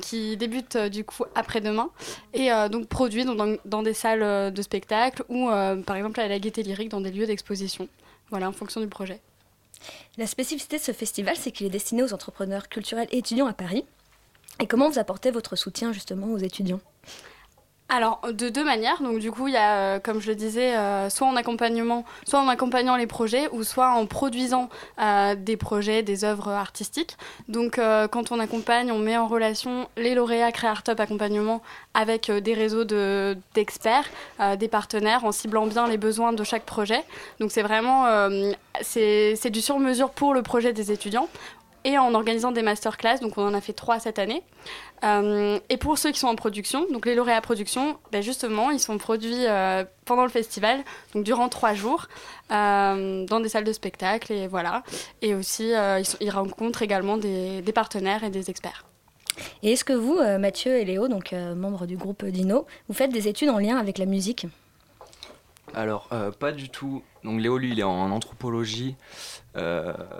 qui débute du coup après-demain, et donc produit dans, dans des salles de spectacle ou par exemple à la Gaieté Lyrique dans des lieux d'exposition. Voilà, en fonction du projet. La spécificité de ce festival, c'est qu'il est destiné aux entrepreneurs culturels et étudiants à Paris. Et comment vous apportez votre soutien justement aux étudiants? Alors, de deux manières. Donc, du coup, il y a, euh, comme je le disais, euh, soit en accompagnement, soit en accompagnant les projets, ou soit en produisant euh, des projets, des œuvres artistiques. Donc, quand on accompagne, on met en relation les lauréats CréaRtop Accompagnement avec des réseaux de- d'experts, des partenaires, en ciblant bien les besoins de chaque projet. Donc, c'est vraiment, c'est du sur-mesure pour le projet des étudiants. Et en organisant des masterclass, donc on en a fait trois cette année. Euh, et pour ceux qui sont en production, donc les lauréats production, ben justement, ils sont produits euh, pendant le festival, donc durant trois jours, euh, dans des salles de spectacle, et voilà. Et aussi, euh, ils, sont- ils rencontrent également des, des partenaires et des experts. Et est-ce que vous, Mathieu et Léo, donc euh, membres du groupe Dino, vous faites des études en lien avec la musique? Alors, euh, pas du tout. Donc, Léo, lui, il est en anthropologie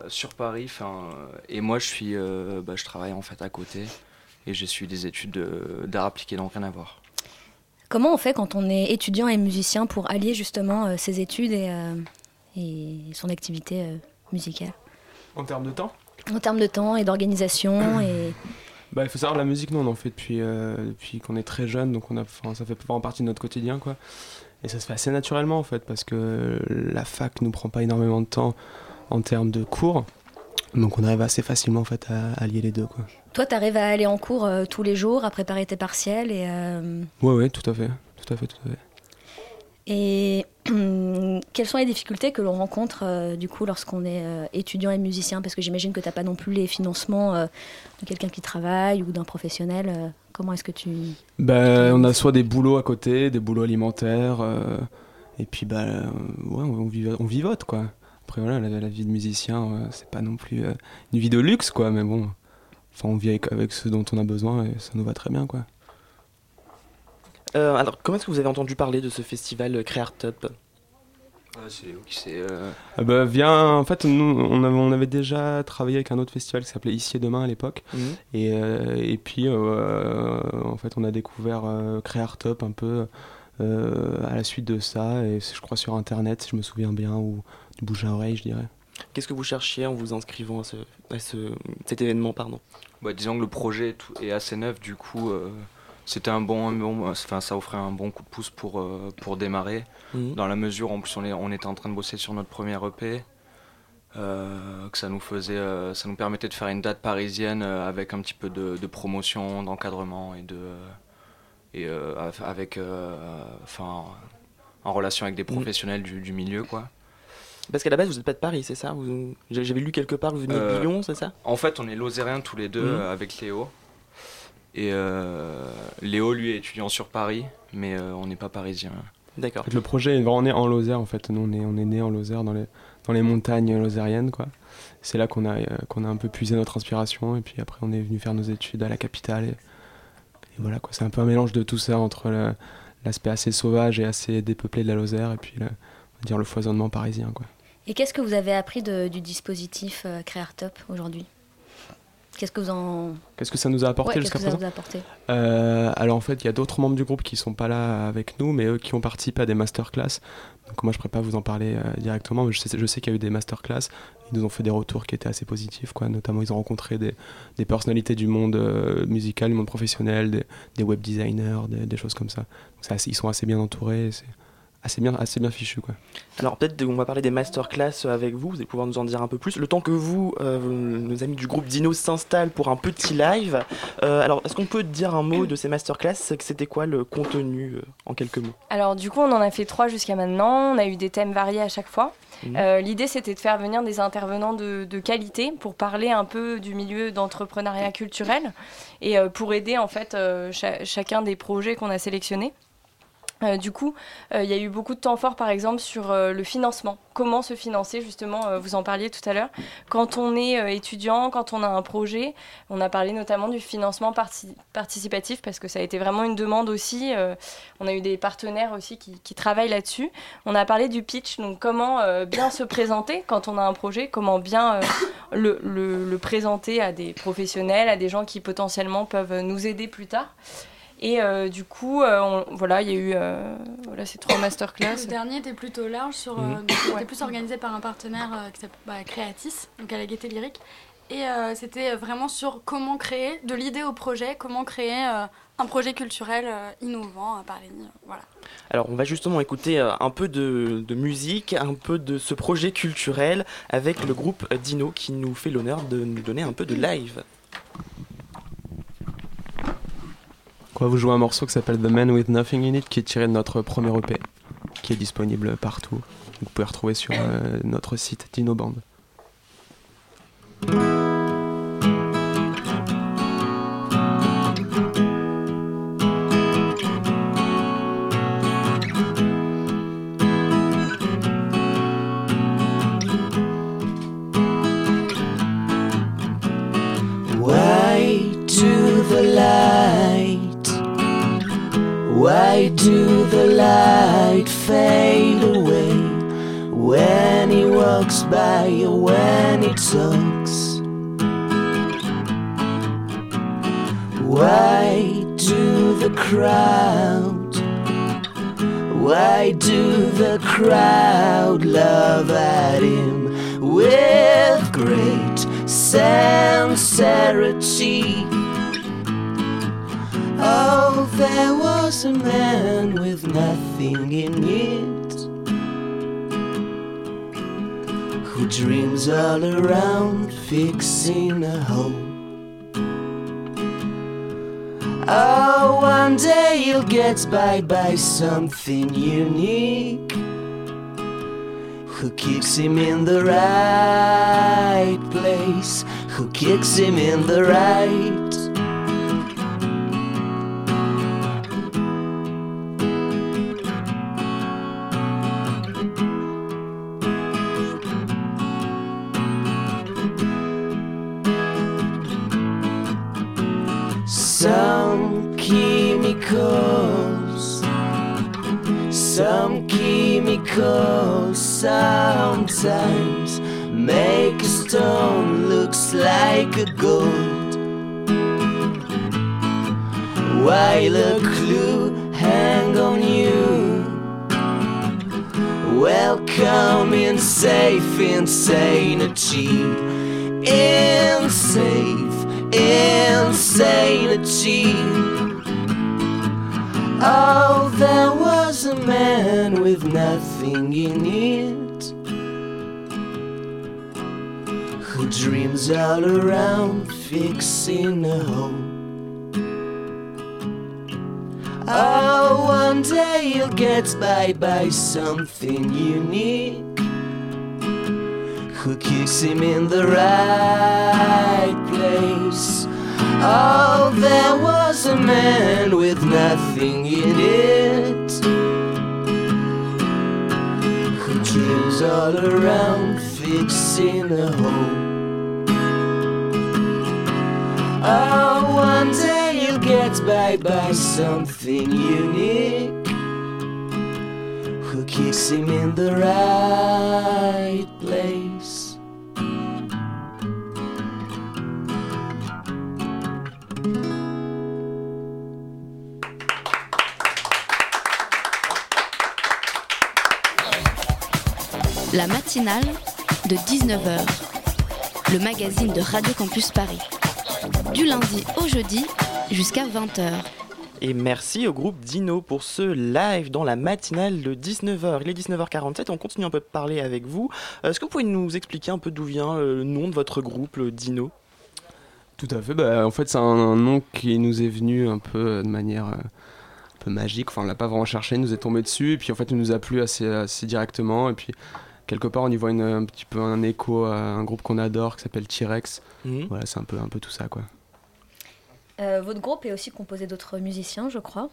sur Paris. 'fin, euh, et moi, je, suis, euh, bah, je travaille en fait à côté. Et je suis des études de- d'art appliqué, donc rien à voir. Comment on fait quand on est étudiant et musicien pour allier justement euh, ses études et, euh, et son activité euh, musicale? En termes de temps? En termes de temps et d'organisation et... Bah, il faut savoir, la musique, nous, on en fait depuis, euh, depuis qu'on est très jeune, donc on a, enfin, ça fait vraiment partie de notre quotidien, quoi. Et ça se fait assez naturellement, en fait, parce que la fac nous prend pas énormément de temps en termes de cours, donc on arrive assez facilement, en fait, à, à lier les deux, quoi. Toi, tu arrives à aller en cours euh, tous les jours, à préparer tes partiels et... euh, ouais, tout à fait, tout à fait, tout à fait. Et quelles sont les difficultés que l'on rencontre euh, du coup lorsqu'on est euh, étudiant et musicien? Parce que j'imagine que tu n'as pas non plus les financements euh, de quelqu'un qui travaille ou d'un professionnel. comment est-ce que tu... Bah, on a soit des boulots à côté, des boulots alimentaires, et puis bah, euh, ouais, on, vivote, on vivote quoi. Après voilà, la, la vie de musicien, euh, c'est pas non plus euh, une vie de luxe quoi, mais bon, enfin on vit avec, avec ce dont on a besoin et ça nous va très bien quoi. Euh, alors, comment est-ce que vous avez entendu parler de ce festival CréaRtop c'est Léo qui s'est. euh, Ah bah, viens, en fait, nous, on avait, on avait déjà travaillé avec un autre festival qui s'appelait Ici et Demain à l'époque. Mhm. Et, euh, et puis, euh, en fait, on a découvert euh, CréaRtop un peu euh, à la suite de ça. Et c'est, je crois sur Internet, si je me souviens bien, ou bouche à oreille, je dirais. Qu'est-ce que vous cherchiez en vous inscrivant à, ce, à ce- cet événement pardon? Bah, disons que le projet est, tout- est assez neuf, du coup, euh, c'était un bon, un bon- enfin, ça offrait un bon coup de pouce pour, euh, pour démarrer. Mhm. Dans la mesure, en plus, on, est, on était en train de bosser sur notre premier EP, euh, que ça nous faisait, euh, ça nous permettait de faire une date parisienne euh, avec un petit peu de, de promotion, d'encadrement et de, et euh, av- avec, euh, enfin, en relation avec des Mhm. professionnels du, du milieu, quoi. Parce qu'à la base, vous n'êtes pas de Paris, c'est ça? Vous- J'avais lu quelque part que vous veniez de Euh, Lyon, c'est ça? En fait, on est lozériens tous les deux Mhm. avec Léo. Et euh, Léo, lui, est étudiant sur Paris, mais euh, on n'est pas parisien. D'accord. En fait, le projet est vraiment né en Lozère en fait. Nous on est, on est né en Lozère dans les, dans les montagnes lozériennes, quoi. C'est là qu'on a, euh, qu'on a un peu puisé notre inspiration, et puis après on est venu faire nos études à la capitale. Et, et voilà, quoi. C'est un peu un mélange de tout ça entre l'aspect assez sauvage et assez dépeuplé de la Lozère, et puis le, on va dire le foisonnement parisien, quoi. Et qu'est-ce que vous avez appris de- du dispositif euh, Créartop aujourd'hui? Qu'est-ce que vous en. Qu'est-ce que ça nous a apporté Ouais, jusqu'à présent apporté? Euh, Alors en fait, il y a d'autres membres du groupe qui sont pas là avec nous, mais eux qui ont participé à des masterclass. Donc moi, je ne pourrais pas vous en parler euh, directement, mais je sais, je sais qu'il y a eu des masterclass. Ils nous ont fait des retours qui étaient assez positifs, quoi. Notamment, ils ont rencontré des, des personnalités du monde euh, musical, du monde professionnel, des, des web designers, des, des choses comme ça. Donc c'est assez- ils sont assez bien entourés. C'est assez bien, assez bien fichu, quoi. Alors peut-être on va parler des masterclass avec vous, vous allez pouvoir nous en dire un peu plus. Le temps que vous, euh, nos amis du groupe Dino s'installent pour un petit live, euh, alors est-ce qu'on peut dire un mot de ces masterclass? Que C'était quoi le contenu euh, en quelques mots? Alors du coup, on en a fait trois jusqu'à maintenant. On a eu des thèmes variés à chaque fois. Mhm. Euh, L'idée, c'était de faire venir des intervenants de, de qualité pour parler un peu du milieu d'entrepreneuriat culturel et euh, pour aider en fait euh, cha- chacun des projets qu'on a sélectionnés. Euh, du coup, euh, il y a eu beaucoup de temps fort, par exemple, sur euh, le financement. Comment se financer, justement, vous en parliez tout à l'heure. Quand on est étudiant, quand on a un projet, on a parlé notamment du financement parti- participatif, parce que ça a été vraiment une demande aussi. on a eu des partenaires aussi qui, travaillent là-dessus. On a parlé du pitch, donc comment bien se présenter quand on a un projet, comment bien le présenter à des professionnels, à des gens qui potentiellement peuvent nous aider plus tard. Et euh, du coup, euh, on- voilà, il y a eu euh, voilà, ces trois masterclass. Le dernier était plutôt large, sur, donc, c'était plus organisé par un partenaire euh, qui s'appelle bah, Créatis, donc à la Gaieté Lyrique. Et euh, c'était vraiment sur comment créer, de l'idée au projet, comment créer euh, un projet culturel euh, innovant à Paris. voilà. Alors on va justement écouter euh, un peu de, de musique, un peu de ce projet culturel avec le groupe Dino qui nous fait l'honneur de nous donner un peu de live. On va vous jouer un morceau qui s'appelle The Man With Nothing In It, qui est tiré de notre premier EP, qui est disponible partout. Vous pouvez retrouver sur euh, notre site Dino Band. Do the light fade away when he walks by or when he talks? Why do the crowd? Why do the crowd love at him with great sincerity? Oh, there was a man with nothing in it who dreams all around fixing a home. Oh, one day you'll get by by something unique. Who kicks him in the right place? Who kicks him in the right? Sometimes make a stone looks like a gold. While a clue hang on you. Welcome in safe insanity. In safe insanity. Oh, there was a man with nothing in it all around fixing a home. Oh, one day you'll get by by something unique. Who kicks him in the right place? Oh, there was a man with nothing in it. Who dreams all around fixing a home. Oh, one day he'll get back by something unique. Who kicks him in the right place? La matinale de 19h, le magazine de Radio Campus Paris. Du lundi au jeudi jusqu'à 20h. Et merci au groupe Dino pour ce live dans la matinale de 19h. Il est 19h47, on continue un peu de parler avec vous. Euh, Est-ce que vous pouvez nous expliquer un peu d'où vient euh, le nom de votre groupe, le Dino? Tout à fait. Bah, en fait, c'est un, un nom qui nous est venu un peu euh, de manière euh, un peu magique. Enfin, on l'a pas vraiment cherché, il nous est tombé dessus. Et puis, en fait, il nous a plu assez, assez directement. Et puis, quelque part, on y voit une- un petit peu un écho à un groupe qu'on adore qui s'appelle T-Rex. Mhm. Voilà, c'est un peu, un peu tout ça, quoi. Euh, votre groupe est aussi composé d'autres musiciens, je crois.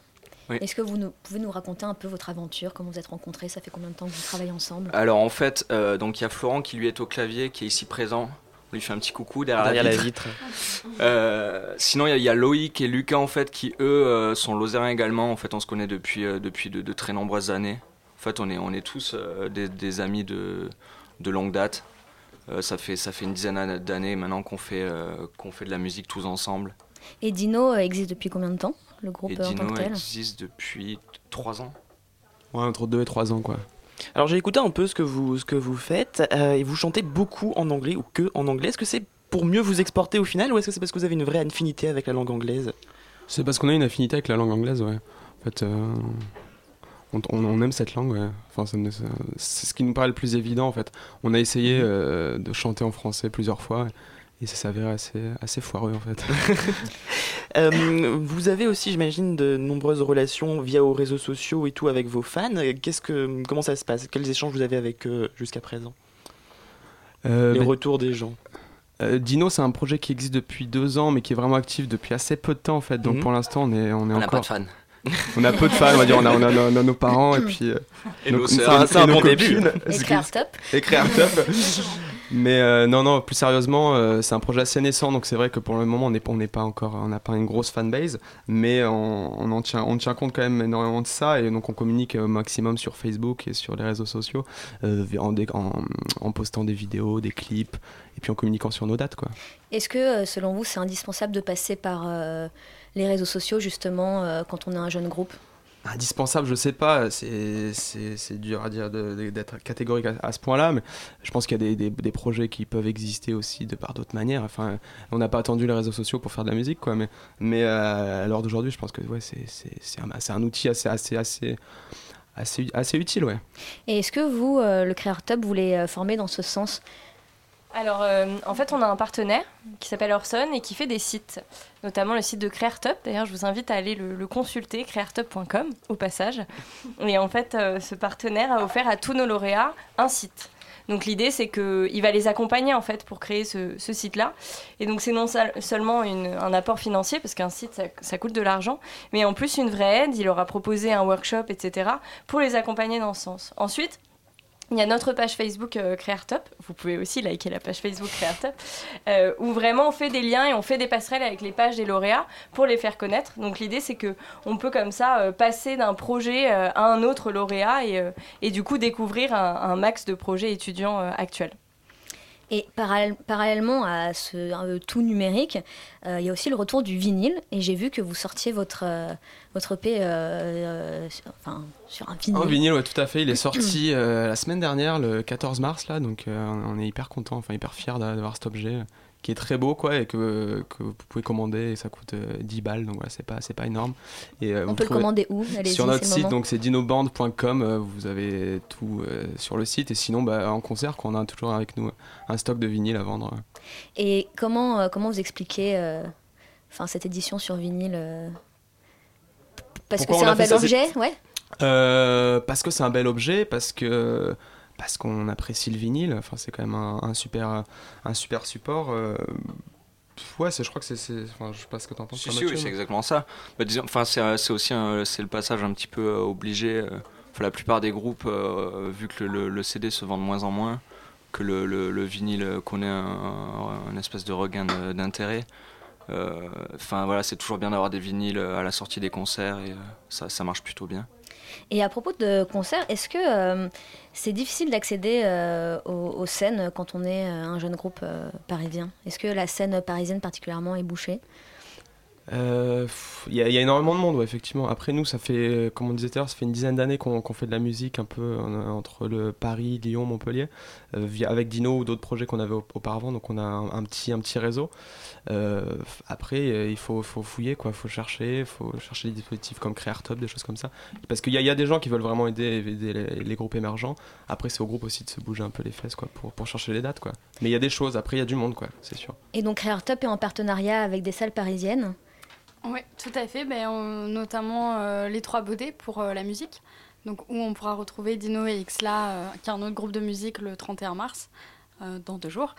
Oui. Est-ce que vous nous, pouvez nous raconter un peu votre aventure, comment vous êtes rencontrés, ça fait combien de temps que vous travaillez ensemble? Alors en fait, euh, donc il y a Florent qui lui est au clavier, qui est ici présent. On lui fait un petit coucou derrière, Derrière la la vitre. Euh, sinon, il y a- il y, a Loïc et Lucas en fait qui eux euh, sont lozériens également. En fait, on se connaît depuis euh, depuis de, de très nombreuses années. En fait, on est on est tous euh, des, des amis de de longue date. Euh, ça fait ça fait une dizaine d'années maintenant qu'on fait euh, qu'on fait de la musique tous ensemble. Et Dino euh, existe depuis combien de temps, le groupe et euh, en tant Dino que tel existe depuis trois ans. Ouais, entre 2 et 3 ans, quoi. Alors j'ai écouté un peu ce que vous, ce que vous faites euh, et vous chantez beaucoup en anglais ou que en anglais. Est-ce que c'est pour mieux vous exporter au final ou est-ce que c'est parce que vous avez une vraie affinité avec la langue anglaise? C'est parce qu'on a une affinité avec la langue anglaise, ouais. En fait, euh, on, on- on aime cette langue, ouais. Enfin, c'est ce qui nous paraît le plus évident, en fait. On a essayé euh, de chanter en français plusieurs fois et ça s'avérait assez, assez foireux, en fait. Euh, vous avez aussi, j'imagine, de nombreuses relations via aux réseaux sociaux et tout avec vos fans. Qu'est-ce que, comment ça se passe? Quels échanges vous avez avec eux jusqu'à présent? Euh, Les ben, retours des gens. euh, Dino, c'est un projet qui existe depuis deux ans, mais qui est vraiment actif depuis assez peu de temps, en fait. Donc Mhm. pour l'instant, on est, on est On n'a encore. pas de fans. On a peu de fans, on va dire. On a, on a- on a nos parents et puis. euh, Et nos C'est un et nos bon début. Créar Top Et Créar Top. Mais euh, non, non, plus sérieusement, euh, c'est un projet assez naissant, donc c'est vrai que pour le moment, on n'est pas, encore, on n'a pas une grosse fanbase, mais on, en tient, on tient compte quand même énormément de ça, et donc on communique au maximum sur Facebook et sur les réseaux sociaux, euh, en, postant des vidéos, des clips, et puis en communiquant sur nos dates. Est-ce que, euh, selon vous, c'est indispensable de passer par euh, les réseaux sociaux, justement, euh, quand on est un jeune groupe? Indispensable, je sais pas, c'est dur à dire d'être catégorique à, ce point-là, mais je pense qu'il y a des, des- projets qui peuvent exister aussi de par d'autres manières. Enfin, on n'a pas attendu les réseaux sociaux pour faire de la musique, quoi, mais, mais euh, à l'heure d'aujourd'hui, je pense que ouais, c'est un, un outil assez, assez, assez, assez, assez utile, ouais. Et est-ce que vous, euh, le Créar Top, voulez euh, former dans ce sens? Alors, euh, en fait, on a un partenaire qui s'appelle Orson et qui fait des sites, notamment le site de Creartop. D'ailleurs, je vous invite à aller le, consulter, creartop.com, au passage. Et en fait, euh, ce partenaire a offert à tous nos lauréats un site. Donc l'idée, c'est qu'il va les accompagner en fait pour créer ce, site-là. Et donc c'est non seul- seulement un apport financier, parce qu'un site, ça, ça coûte de l'argent, mais en plus une vraie aide. Il leur a proposé un workshop, etc., pour les accompagner dans ce sens. Ensuite, il y a notre page Facebook euh, Creartop. Vous pouvez aussi liker la page Facebook Creartop, euh, où vraiment on fait des liens et on fait des passerelles avec les pages des lauréats pour les faire connaître. Donc l'idée c'est que on peut comme ça euh, passer d'un projet à un autre lauréat et, du coup découvrir un, max de projets étudiants actuels. Et parallè- parallèlement à ce euh, tout numérique, euh, il y a aussi le retour du vinyle. Et j'ai vu que vous sortiez votre, euh, votre EP euh, sur, enfin, sur un vinyle. Oh, vinyle, ouais, tout à fait. Il est sorti la semaine dernière, le 14 mars, là, donc on est hyper content, enfin hyper fier d'a- d'avoir cet objet qui est très beau, quoi, et que, que vous pouvez commander, et ça coûte euh, 10 balles, donc voilà, c'est pas, c'est pas énorme. Et, euh, On vous peut le commander où? Sur notre site, donc c'est dinoband.com, euh, vous avez tout euh, sur le site, et sinon, bah, en concert, qu'on a toujours avec nous un stock de vinyle à vendre. Et comment, euh, comment vous expliquez euh, enfin, cette édition sur vinyle euh, Parce Pourquoi que c'est un bel objet, ouais. Euh, parce que c'est un bel objet, parce que parce qu'on apprécie le vinyle. Enfin, c'est quand même un, un super un super support. euh, ouais, c'est- je crois que c'est. Enfin, je sais pas ce que t'en penses. Si, si, oui, c'est exactement ça. Bah, disons, enfin, c'est, euh, aussi c'est le passage un petit peu euh, obligé. euh, enfin, la plupart des groupes, vu que le, CD se vend de moins en moins, que le, le- le vinyle connaît un, un- espèce de regain d'intérêt. euh, Enfin voilà, c'est toujours bien d'avoir des vinyles à la sortie des concerts et euh, ça, ça marche plutôt bien. Et à propos de concerts, est-ce que euh, c'est difficile d'accéder euh, aux, scènes quand on est euh, un jeune groupe parisien? Est-ce que la scène parisienne particulièrement est bouchée? Il y, a- énormément de monde, ouais, effectivement. Après, nous, ça fait, comme on disait tout à l'heure, ça fait une dizaine d'années qu'on fait de la musique un peu entre le Paris, Lyon, Montpellier, via, avec Dino ou d'autres projets qu'on avait au- auparavant. Donc, on a un, un petit, un petit réseau. Euh, après, euh, il faut, faut fouiller, quoi. Il faut chercher, il faut chercher des dispositifs comme Créartop, des choses comme ça. Parce qu'il y, a- il y a des gens qui veulent vraiment aider, aider les, les groupes émergents. Après, c'est au groupe aussi de se bouger un peu les fesses, quoi, pour, pour chercher les dates, quoi. Mais il y a des choses. Après, il y a du monde, quoi, c'est sûr. Et donc Top est en partenariat avec des salles parisiennes? Oui, tout à fait. Ben, on- notamment euh, les Trois Baudets pour euh, la musique, donc, où on pourra retrouver Dino et Xla, euh, qui est un autre groupe de musique, le 31 mars, euh, dans deux jours.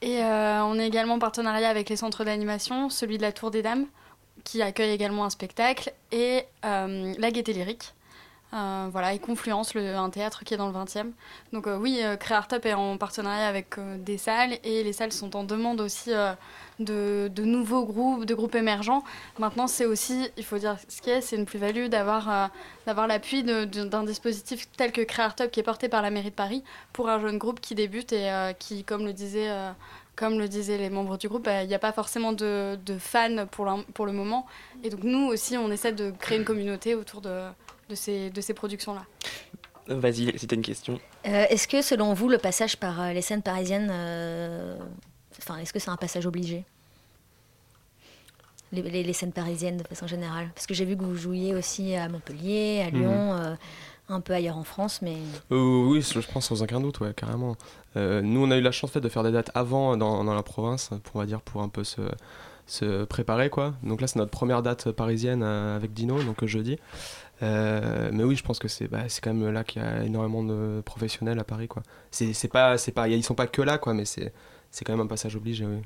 Et euh, on est également en partenariat avec les centres d'animation, celui de la Tour des Dames, qui accueille également un spectacle, et la Gaieté Lyrique. Euh, voilà, et Confluence, un théâtre qui est dans le 20e. Donc euh, oui, euh, Créartop est en partenariat avec euh, des salles et les salles sont en demande aussi de, nouveaux groupes, de groupes émergents. Maintenant, c'est aussi, il faut dire ce qui est, c'est une plus-value d'avoir d'avoir l'appui d'un dispositif tel que Créartop qui est porté par la mairie de Paris pour un jeune groupe qui débute et qui, comme le comme le disaient les membres du groupe, bah, il n'y a pas forcément de, fans pour, pour le moment. Et donc nous aussi, on essaie de créer une communauté autour de, de ces, de ces productions-là. Vas-y, t'as une question. Euh, est-ce que selon vous, le passage par euh, les scènes parisiennes, euh, enfin, est-ce que c'est un passage obligé? Les, les- les scènes parisiennes de façon générale Parce que j'ai vu que vous jouiez aussi à Montpellier, à Lyon, euh, un peu ailleurs en France, mais oui, je pense sans aucun doute, ouais, carrément. Euh, nous, on a eu la chance en fait, de faire des dates avant dans, dans la province, pour, on va dire, pour un peu se, se préparer, quoi. Donc là, c'est notre première date parisienne avec Dino, donc euh, jeudi. Euh, mais oui, je pense que c'est bah, quand même là qu'il y a énormément de professionnels à Paris, quoi. C'est pas, c'est pas, ils sont pas que là, quoi, mais c'est c'est quand même un passage obligé, oui.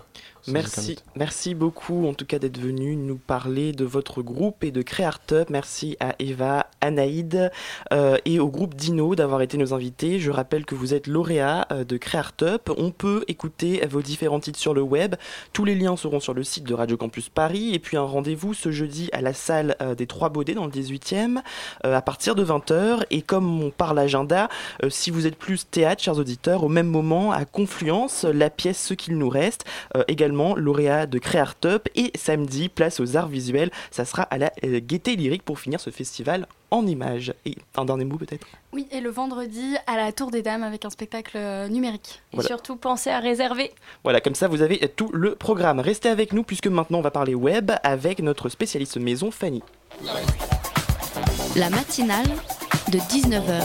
Merci, merci beaucoup en tout cas d'être venu nous parler de votre groupe et de Créartop. Merci à Eva, Anaïd euh, et au groupe Dino d'avoir été nos invités. Je rappelle que vous êtes lauréat euh, de Créartop. On peut écouter vos différents titres sur le web. Tous les liens seront sur le site de Radio Campus Paris. Et puis un rendez-vous ce jeudi à la salle euh, des Trois Baudets dans le 18e euh, à partir de 20h. Et comme on parle agenda, euh, si vous êtes plus théâtre, chers auditeurs, au même moment à Confluence, la pièce Ce qu'il nous reste, euh, également lauréat de Créartop. Et samedi, place aux arts visuels, ça sera à la euh, Gaieté Lyrique pour finir ce festival en images. Et un dernier mot peut-être? Oui, et le vendredi à la Tour des Dames avec un spectacle euh, numérique. Et Voilà. surtout, pensez à réserver. Voilà, comme ça vous avez tout le programme. Restez avec nous puisque maintenant on va parler web avec notre spécialiste maison Fanny. La matinale de 19h.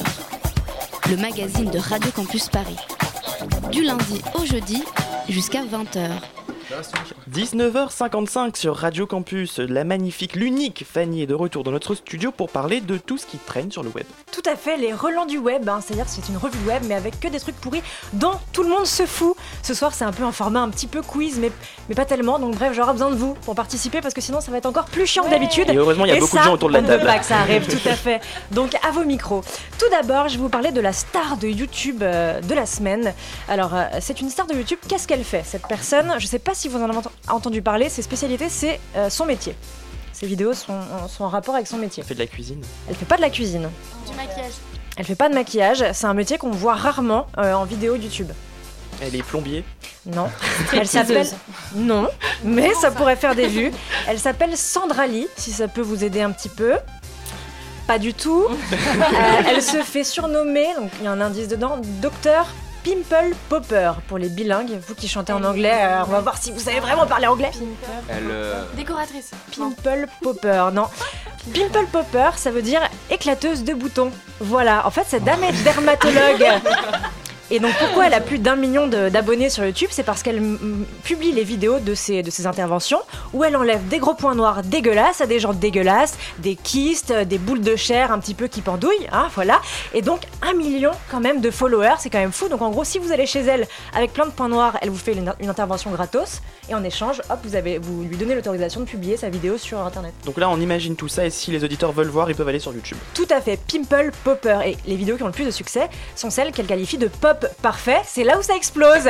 Le magazine de Radio Campus Paris. Du lundi au jeudi jusqu'à 20h. 19h55 sur Radio Campus, la magnifique, l'unique Fanny est de retour dans notre studio pour parler de tout ce qui traîne sur le web. Tout à fait, les relents du web, hein, c'est-à-dire que c'est une revue web mais avec que des trucs pourris dont tout le monde se fout. Ce soir c'est un peu un format un petit peu quiz mais, mais pas tellement, donc bref j'aurai besoin de vous pour participer parce que sinon ça va être encore plus chiant que d'habitude. Et heureusement, il y a beaucoup de ça, gens autour de la table. pas que ça arrive, tout à fait. Donc à vos micros. Tout d'abord je vais vous parler de la star de YouTube euh, de la semaine. Alors euh, c'est une star de YouTube, qu'est-ce qu'elle fait cette personne? Je sais pas si vous en avez ent- entendu parler, ses spécialités c'est euh, son métier. Ses vidéos sont, sont en rapport avec son métier. Elle fait de la cuisine. Elle fait pas de la cuisine. Du maquillage. Elle fait pas de maquillage, c'est un métier qu'on voit rarement euh, en vidéo YouTube. Elle est plombier. Non. Elle s'appelle. Non, mais ça pourrait faire des vues. Elle s'appelle Sandra Lee, si ça peut vous aider un petit peu. Pas du tout. Euh, elle se fait surnommer, donc il y a un indice dedans, Docteur Pimple Popper pour les bilingues. Vous qui chantez en anglais, euh, on va voir si vous savez vraiment parler anglais. Elle, euh, Décoratrice. Pimple Popper, non. Pimple Popper, ça veut dire éclateuse de boutons. Voilà, en fait, cette dame est dermatologue. Et donc pourquoi elle a plus d'un million d'abonnés sur YouTube? C'est parce qu'elle publie les vidéos de ses, de ses interventions où elle enlève des gros points noirs dégueulasses à des gens dégueulasses, des kystes, des boules de chair un petit peu qui pendouillent, hein, voilà. Et donc un million quand même de followers, c'est quand même fou. Donc en gros, si vous allez chez elle avec plein de points noirs, elle vous fait une, une intervention gratos et en échange, hop, vous, avez, vous lui donnez l'autorisation de publier sa vidéo sur Internet. Donc là, on imagine tout ça et si les auditeurs veulent voir, ils peuvent aller sur YouTube. Tout à fait, Pimple Popper. Et les vidéos qui ont le plus de succès sont celles qu'elle qualifie de pop parfait. C'est là où ça explose.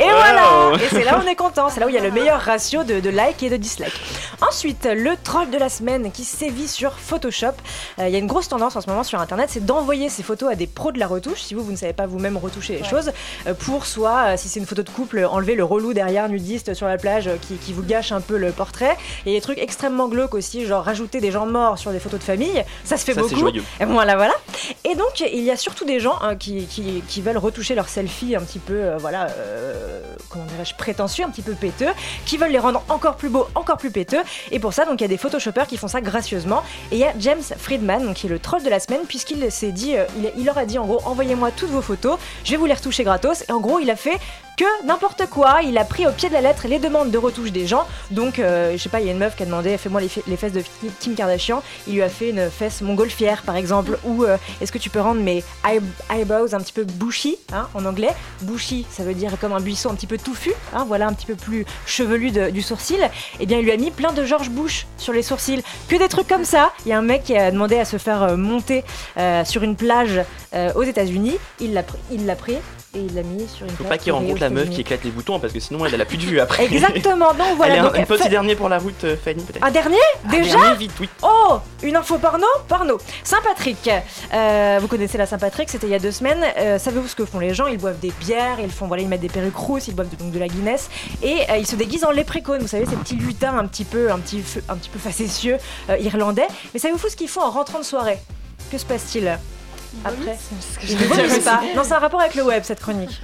Et Wow. voilà Et c'est là où on est content. C'est là où il y a le meilleur ratio de, de likes et de dislikes. Ensuite, le troll de la semaine qui sévit sur Photoshop. Euh, Il y a une grosse tendance en ce moment sur Internet, c'est d'envoyer ces photos à des pros de la retouche. Si vous, vous ne savez pas vous-même retoucher les choses, euh, pour soit, euh, si c'est une photo de couple, enlever le relou derrière nudiste sur la plage euh, qui, qui vous gâche un peu le portrait. Et des trucs extrêmement glauques aussi, genre rajouter des gens morts sur des photos de famille. Ça se fait Ça, beaucoup. joyeux. Et Voilà, voilà. Et donc, il y a surtout des gens hein, qui, qui- qui veulent retoucher leurs selfies un petit peu, euh, voilà, euh, comment dirais-je, prétentieux, un petit peu péteux, qui veulent les rendre encore plus beaux, encore plus péteux. Et pour ça, donc, il y a des photoshoppers qui font ça gracieusement. Et il y a James Friedman, qui est le troll de la semaine, puisqu'il s'est dit, euh, il, il leur a dit en gros, envoyez-moi toutes vos photos, je vais vous les retoucher gratos. Et en gros, il a fait que n'importe quoi. Il a pris au pied de la lettre les demandes de retouche des gens. Donc, euh, je sais pas, il y a une meuf qui a demandé fais-moi les, fesses de Kim Kardashian. Il lui a fait une fesse montgolfière, par exemple. Ou euh, est-ce que tu peux rendre mes eye- eyebrows un petit peu bushy, hein, en anglais? Bushy, ça veut dire comme un buisson un petit peu touffu, hein, voilà, un petit peu plus chevelu du sourcil. Et bien, il lui a mis plein de George Bush sur les sourcils. Que des trucs comme ça. Il y a un mec qui a demandé à se faire euh, monter sur une plage aux États-Unis. Il l'a pris. Et il l'a mis sur une Faut pas qu'il rencontre la meuf qui éclate les boutons parce que sinon elle a plus de vue après. Exactement, donc voilà. Allez, un, donc, un petit fa- dernier pour la route, euh, Fanny, peut-être un dernier Un Déjà dernier, vite, oui. Oh Une info porno Porno. Saint-Patrick. Euh, vous connaissez la Saint-Patrick, c'était il y a deux semaines. Euh, Savez-vous ce que font les gens? Ils boivent des bières, ils font voilà, ils mettent des perruques rousses, ils boivent de, donc de la Guinness et ils se déguisent en léprechaunes. Vous savez ces petits lutins un petit peu, un petit, peu- un petit peu facétieux irlandais. Mais savez-vous ce qu'ils font en rentrant de soirée? Que se passe-t-il? Après que je ne pas. Non, c'est un rapport avec le web cette chronique.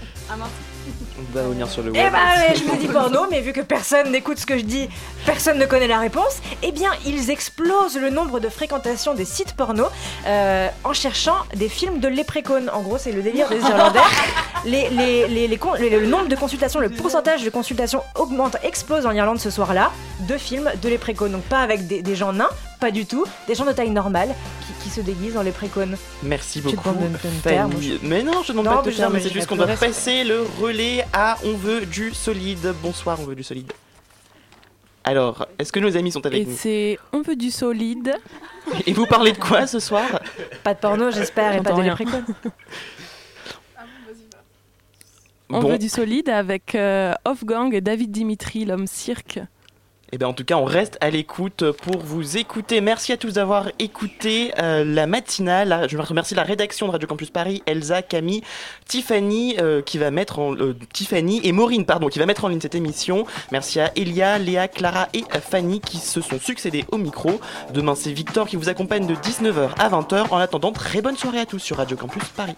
On va revenir sur le Eh web. bah ouais, je vous dis porno, mais vu que personne n'écoute ce que je dis, personne ne connaît la réponse, eh bien ils explosent le nombre de fréquentations des sites porno euh, en cherchant des films de léprechaunes. En gros, c'est le délire des Irlandais. Les, les- les- les con- les- le nombre de consultations, le pourcentage de consultations augmente, explose en Irlande ce soir-là, de films de léprechaunes. Donc pas avec des, des gens nains, pas du tout, des gens de taille normale qui, qui se déguisent en léprechaunes. Merci Tu te beaucoup, Fanny. Mais non, je te demande Non, pas de te mais c'est juste qu'on doit passer le relais à On veut du solide. Bonsoir, On veut du solide. Alors, est-ce que nos amis sont avec Et nous c'est On veut du solide. Et vous parlez de quoi ce soir? Pas de porno, j'espère, et pas de léprechaunes. On Bon. veut du solide avec euh, Off-Gang et David Dimitri, l'homme cirque. Eh bien, en tout cas, on reste à l'écoute pour vous écouter. Merci à tous d'avoir écouté euh, la matinale. Je remercie la rédaction de Radio Campus Paris, Elsa, Camille, Tiffany, euh, qui va mettre en euh, et Maureen, qui va mettre en ligne cette émission. Merci à Elia, Léa, Clara et Fanny qui se sont succédés au micro. Demain, c'est Victor qui vous accompagne de 19h à 20h. En attendant, très bonne soirée à tous sur Radio Campus Paris.